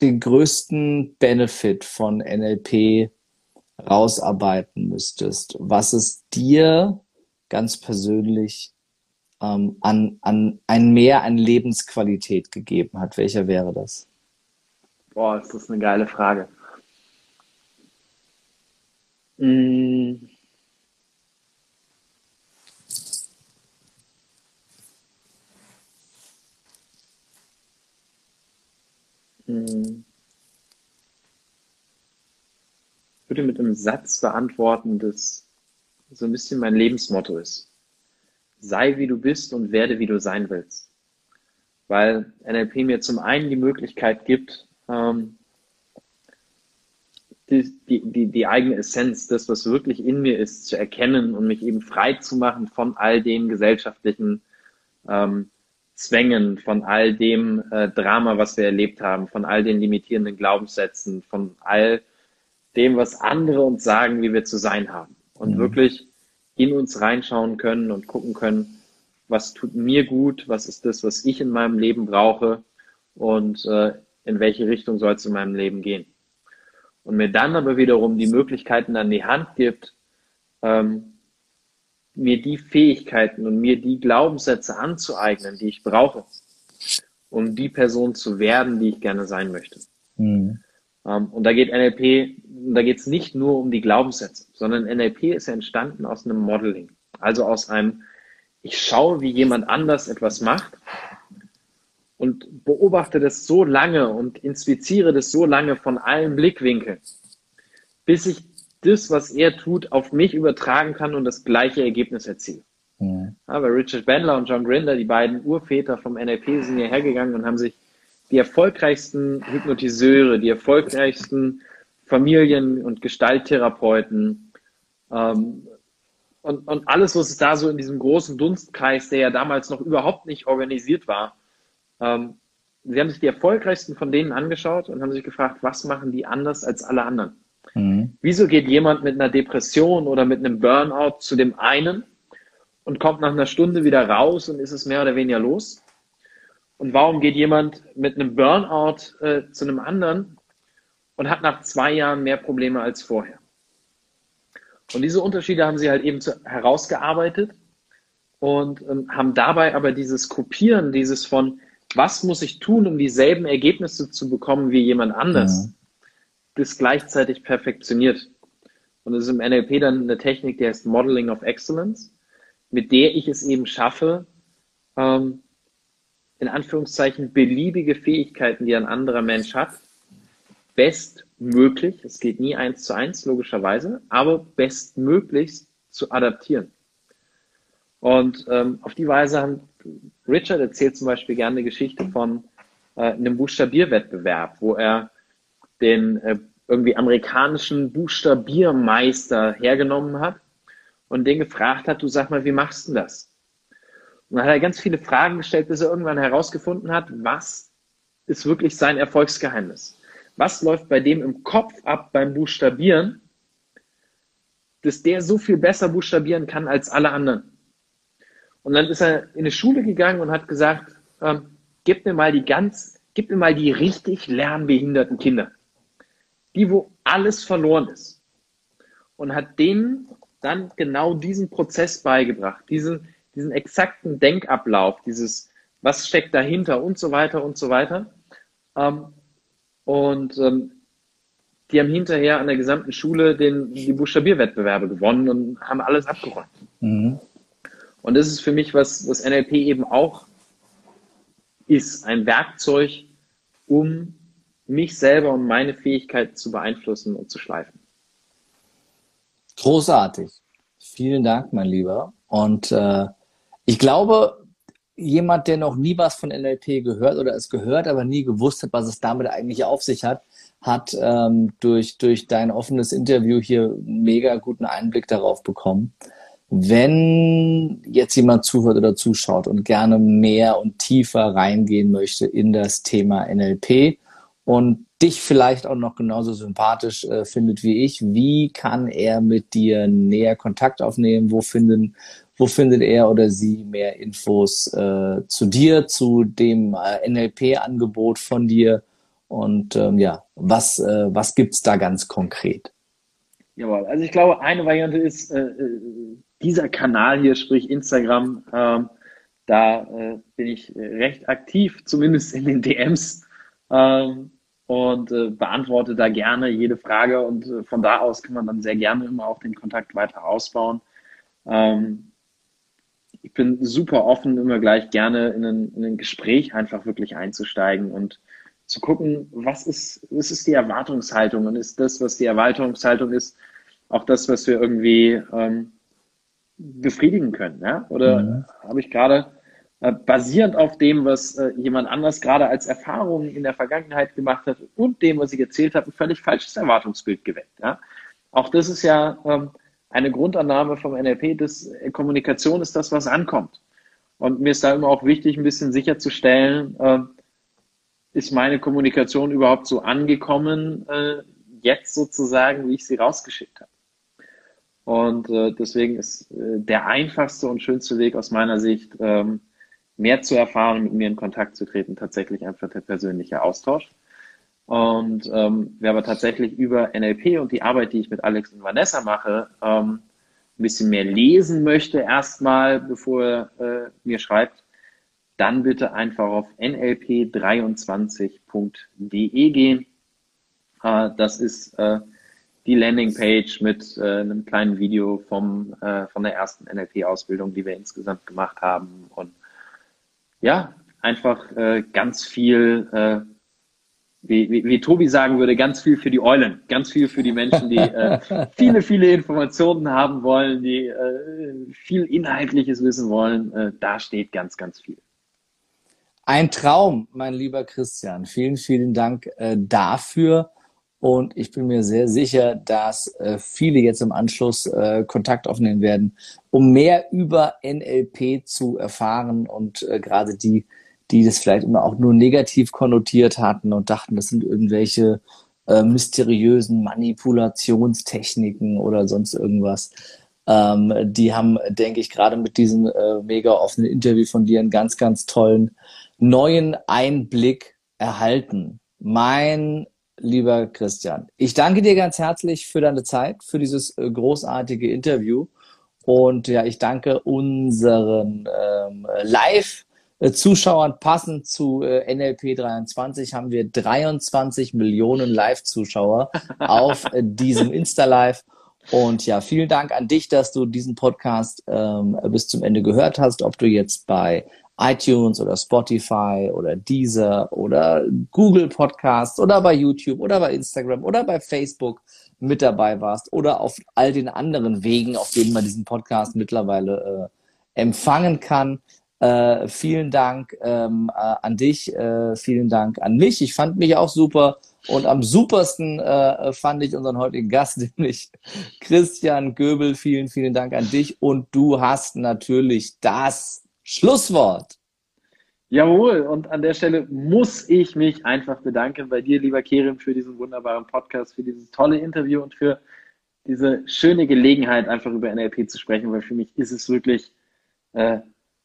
den größten Benefit von NLP rausarbeiten müsstest, was es dir ganz persönlich ähm, an, an ein Mehr an Lebensqualität gegeben hat, welcher wäre das? Boah, ist das eine geile Frage. Hm. Hm. Ich würde mit einem Satz beantworten, das so ein bisschen mein Lebensmotto ist. Sei wie du bist und werde wie du sein willst. Weil NLP mir zum einen die Möglichkeit gibt, ähm, die, die, die, eigene Essenz, das, was wirklich in mir ist, zu erkennen und mich eben frei zu machen von all den gesellschaftlichen ähm, Zwängen, von all dem äh, Drama, was wir erlebt haben, von all den limitierenden Glaubenssätzen, von all dem, was andere uns sagen, wie wir zu sein haben. Und mhm. wirklich in uns reinschauen können und gucken können, was tut mir gut, was ist das, was ich in meinem Leben brauche und äh, in welche Richtung soll es in meinem Leben gehen. Und mir dann aber wiederum die Möglichkeiten an die Hand gibt, ähm, mir die Fähigkeiten und mir die Glaubenssätze anzueignen, die ich brauche, um die Person zu werden, die ich gerne sein möchte. Mhm. Ähm, und da geht NLP, da geht es nicht nur um die Glaubenssätze, sondern NLP ist entstanden aus einem Modeling. Also aus einem, ich schaue, wie jemand anders etwas macht und beobachte das so lange und inspiziere das so lange von allen Blickwinkeln, bis ich das, was er tut, auf mich übertragen kann und das gleiche Ergebnis erziele. Mhm. Aber Richard Bandler und John Grinder, die beiden Urväter vom NLP, sind hierher gegangen und haben sich die erfolgreichsten Hypnotiseure, die erfolgreichsten Familien- und Gestalttherapeuten ähm, und, und alles, was es da so in diesem großen Dunstkreis, der ja damals noch überhaupt nicht organisiert war, ähm, sie haben sich die erfolgreichsten von denen angeschaut und haben sich gefragt, was machen die anders als alle anderen? Mhm. Wieso geht jemand mit einer Depression oder mit einem Burnout zu dem einen und kommt nach einer Stunde wieder raus und ist es mehr oder weniger los? Und warum geht jemand mit einem Burnout äh, zu einem anderen und hat nach zwei Jahren mehr Probleme als vorher? Und diese Unterschiede haben sie halt eben zu, herausgearbeitet und ähm, haben dabei aber dieses Kopieren, dieses von, was muss ich tun, um dieselben Ergebnisse zu bekommen wie jemand anders, mhm. das gleichzeitig perfektioniert. Und es ist im NLP dann eine Technik, die heißt Modeling of Excellence, mit der ich es eben schaffe, ähm, in Anführungszeichen beliebige Fähigkeiten, die ein anderer Mensch hat, bestmöglich, es geht nie eins zu eins, logischerweise, aber bestmöglichst zu adaptieren. Und ähm, auf die Weise haben Richard erzählt zum Beispiel gerne eine Geschichte von äh, einem Buchstabierwettbewerb, wo er den äh, irgendwie amerikanischen Buchstabiermeister hergenommen hat und den gefragt hat, du sag mal, wie machst du das? Und dann hat er ganz viele Fragen gestellt, bis er irgendwann herausgefunden hat, was ist wirklich sein Erfolgsgeheimnis? Was läuft bei dem im Kopf ab beim Buchstabieren, dass der so viel besser buchstabieren kann als alle anderen? Und dann ist er in eine Schule gegangen und hat gesagt, ähm, gib mir mal die ganz, gib mir mal die richtig lernbehinderten Kinder. Die, wo alles verloren ist. Und hat denen dann genau diesen Prozess beigebracht, diesen, diesen exakten Denkablauf, dieses, was steckt dahinter und so weiter und so weiter. Ähm, und ähm, die haben hinterher an der gesamten Schule den, die Buchstabierwettbewerbe gewonnen und haben alles abgeräumt. Mhm. Und das ist für mich, was, was NLP eben auch ist, ein Werkzeug, um mich selber und meine Fähigkeiten zu beeinflussen und zu schleifen. Großartig. Vielen Dank, mein Lieber. Und äh, ich glaube, jemand, der noch nie was von NLP gehört oder es gehört, aber nie gewusst hat, was es damit eigentlich auf sich hat, hat ähm, durch, durch dein offenes Interview hier mega guten Einblick darauf bekommen. Wenn jetzt jemand zuhört oder zuschaut und gerne mehr und tiefer reingehen möchte in das Thema NLP und dich vielleicht auch noch genauso sympathisch äh, findet wie ich, wie kann er mit dir näher Kontakt aufnehmen? Wo finden, wo findet er oder sie mehr Infos äh, zu dir, zu dem äh, NLP-Angebot von dir? Und ähm, ja, was, äh, was gibt's da ganz konkret? Jawohl, also ich glaube, eine Variante ist äh, äh dieser Kanal hier, sprich Instagram. Ähm, da äh, bin ich recht aktiv, zumindest in den DMs. Ähm, und äh, beantworte da gerne jede Frage und äh, von da aus kann man dann sehr gerne immer auch den Kontakt weiter ausbauen. Ähm, ich bin super offen, immer gleich gerne in ein, in ein Gespräch einfach wirklich einzusteigen und zu gucken, was ist, was ist die Erwartungshaltung und ist das, was die Erwartungshaltung ist, auch das, was wir irgendwie ähm, befriedigen können. Ja? Oder mhm. habe ich gerade äh, basierend auf dem, was äh, jemand anders gerade als Erfahrung in der Vergangenheit gemacht hat und dem, was ich erzählt habe, ein völlig falsches Erwartungsbild geweckt. Ja? Auch das ist ja ähm, eine Grundannahme vom NLP, dass äh, Kommunikation ist das, was ankommt. Und mir ist da immer auch wichtig, ein bisschen sicherzustellen, äh, ist meine Kommunikation überhaupt so angekommen, äh, jetzt sozusagen, wie ich sie rausgeschickt habe. Und äh, deswegen ist äh, der einfachste und schönste Weg aus meiner Sicht, ähm, mehr zu erfahren, mit mir in Kontakt zu treten, tatsächlich einfach der persönliche Austausch. Und ähm, wer aber tatsächlich über NLP und die Arbeit, die ich mit Alex und Vanessa mache, ähm, ein bisschen mehr lesen möchte erstmal, bevor er äh, mir schreibt, dann bitte einfach auf nlp23.de gehen. Äh, das ist äh, die Landingpage mit äh, einem kleinen Video vom, äh, von der ersten NLP-Ausbildung, die wir insgesamt gemacht haben und ja, einfach äh, ganz viel, äh, wie, wie, wie Tobi sagen würde, ganz viel für die Eulen, ganz viel für die Menschen, die äh, [LAUGHS] viele, viele Informationen haben wollen, die äh, viel Inhaltliches wissen wollen. Äh, da steht ganz, ganz viel. Ein Traum, mein lieber Christian. Vielen, vielen Dank äh, dafür. Und ich bin mir sehr sicher, dass äh, viele jetzt im Anschluss äh, Kontakt aufnehmen werden, um mehr über NLP zu erfahren. Und äh, gerade die, die das vielleicht immer auch nur negativ konnotiert hatten und dachten, das sind irgendwelche äh, mysteriösen Manipulationstechniken oder sonst irgendwas. Ähm, die haben, denke ich, gerade mit diesem äh, mega offenen Interview von dir einen ganz, ganz tollen neuen Einblick erhalten. Mein lieber Christian. Ich danke dir ganz herzlich für deine Zeit, für dieses äh, großartige Interview. Und ja, ich danke unseren ähm, Live-Zuschauern. Passend zu äh, NLP 23 haben wir 23 Millionen Live-Zuschauer [LAUGHS] auf äh, diesem Insta-Live. Und ja, vielen Dank an dich, dass du diesen Podcast ähm, bis zum Ende gehört hast, ob du jetzt bei iTunes oder Spotify oder Deezer oder Google Podcasts oder bei YouTube oder bei Instagram oder bei Facebook mit dabei warst oder auf all den anderen Wegen, auf denen man diesen Podcast mittlerweile äh, empfangen kann. Äh, vielen Dank ähm, äh, an dich, äh, vielen Dank an mich. Ich fand mich auch super und am supersten äh, fand ich unseren heutigen Gast, [LAUGHS] nämlich Christian Göbel. Vielen, vielen Dank an dich und du hast natürlich das Schlusswort. Jawohl, und an der Stelle muss ich mich einfach bedanken bei dir, lieber Kerim, für diesen wunderbaren Podcast, für dieses tolle Interview und für diese schöne Gelegenheit, einfach über NLP zu sprechen, weil für mich ist es wirklich äh,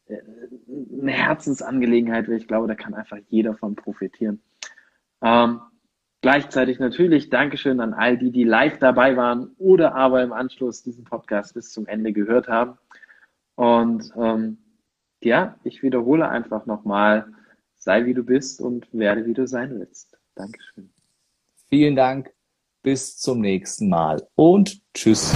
eine Herzensangelegenheit, weil ich glaube, da kann einfach jeder von profitieren. Ähm, gleichzeitig natürlich Dankeschön an all die, die live dabei waren oder aber im Anschluss diesen Podcast bis zum Ende gehört haben. Und ähm, ja, ich wiederhole einfach nochmal, sei wie du bist und werde wie du sein willst. Dankeschön. Vielen Dank. Bis zum nächsten Mal und tschüss.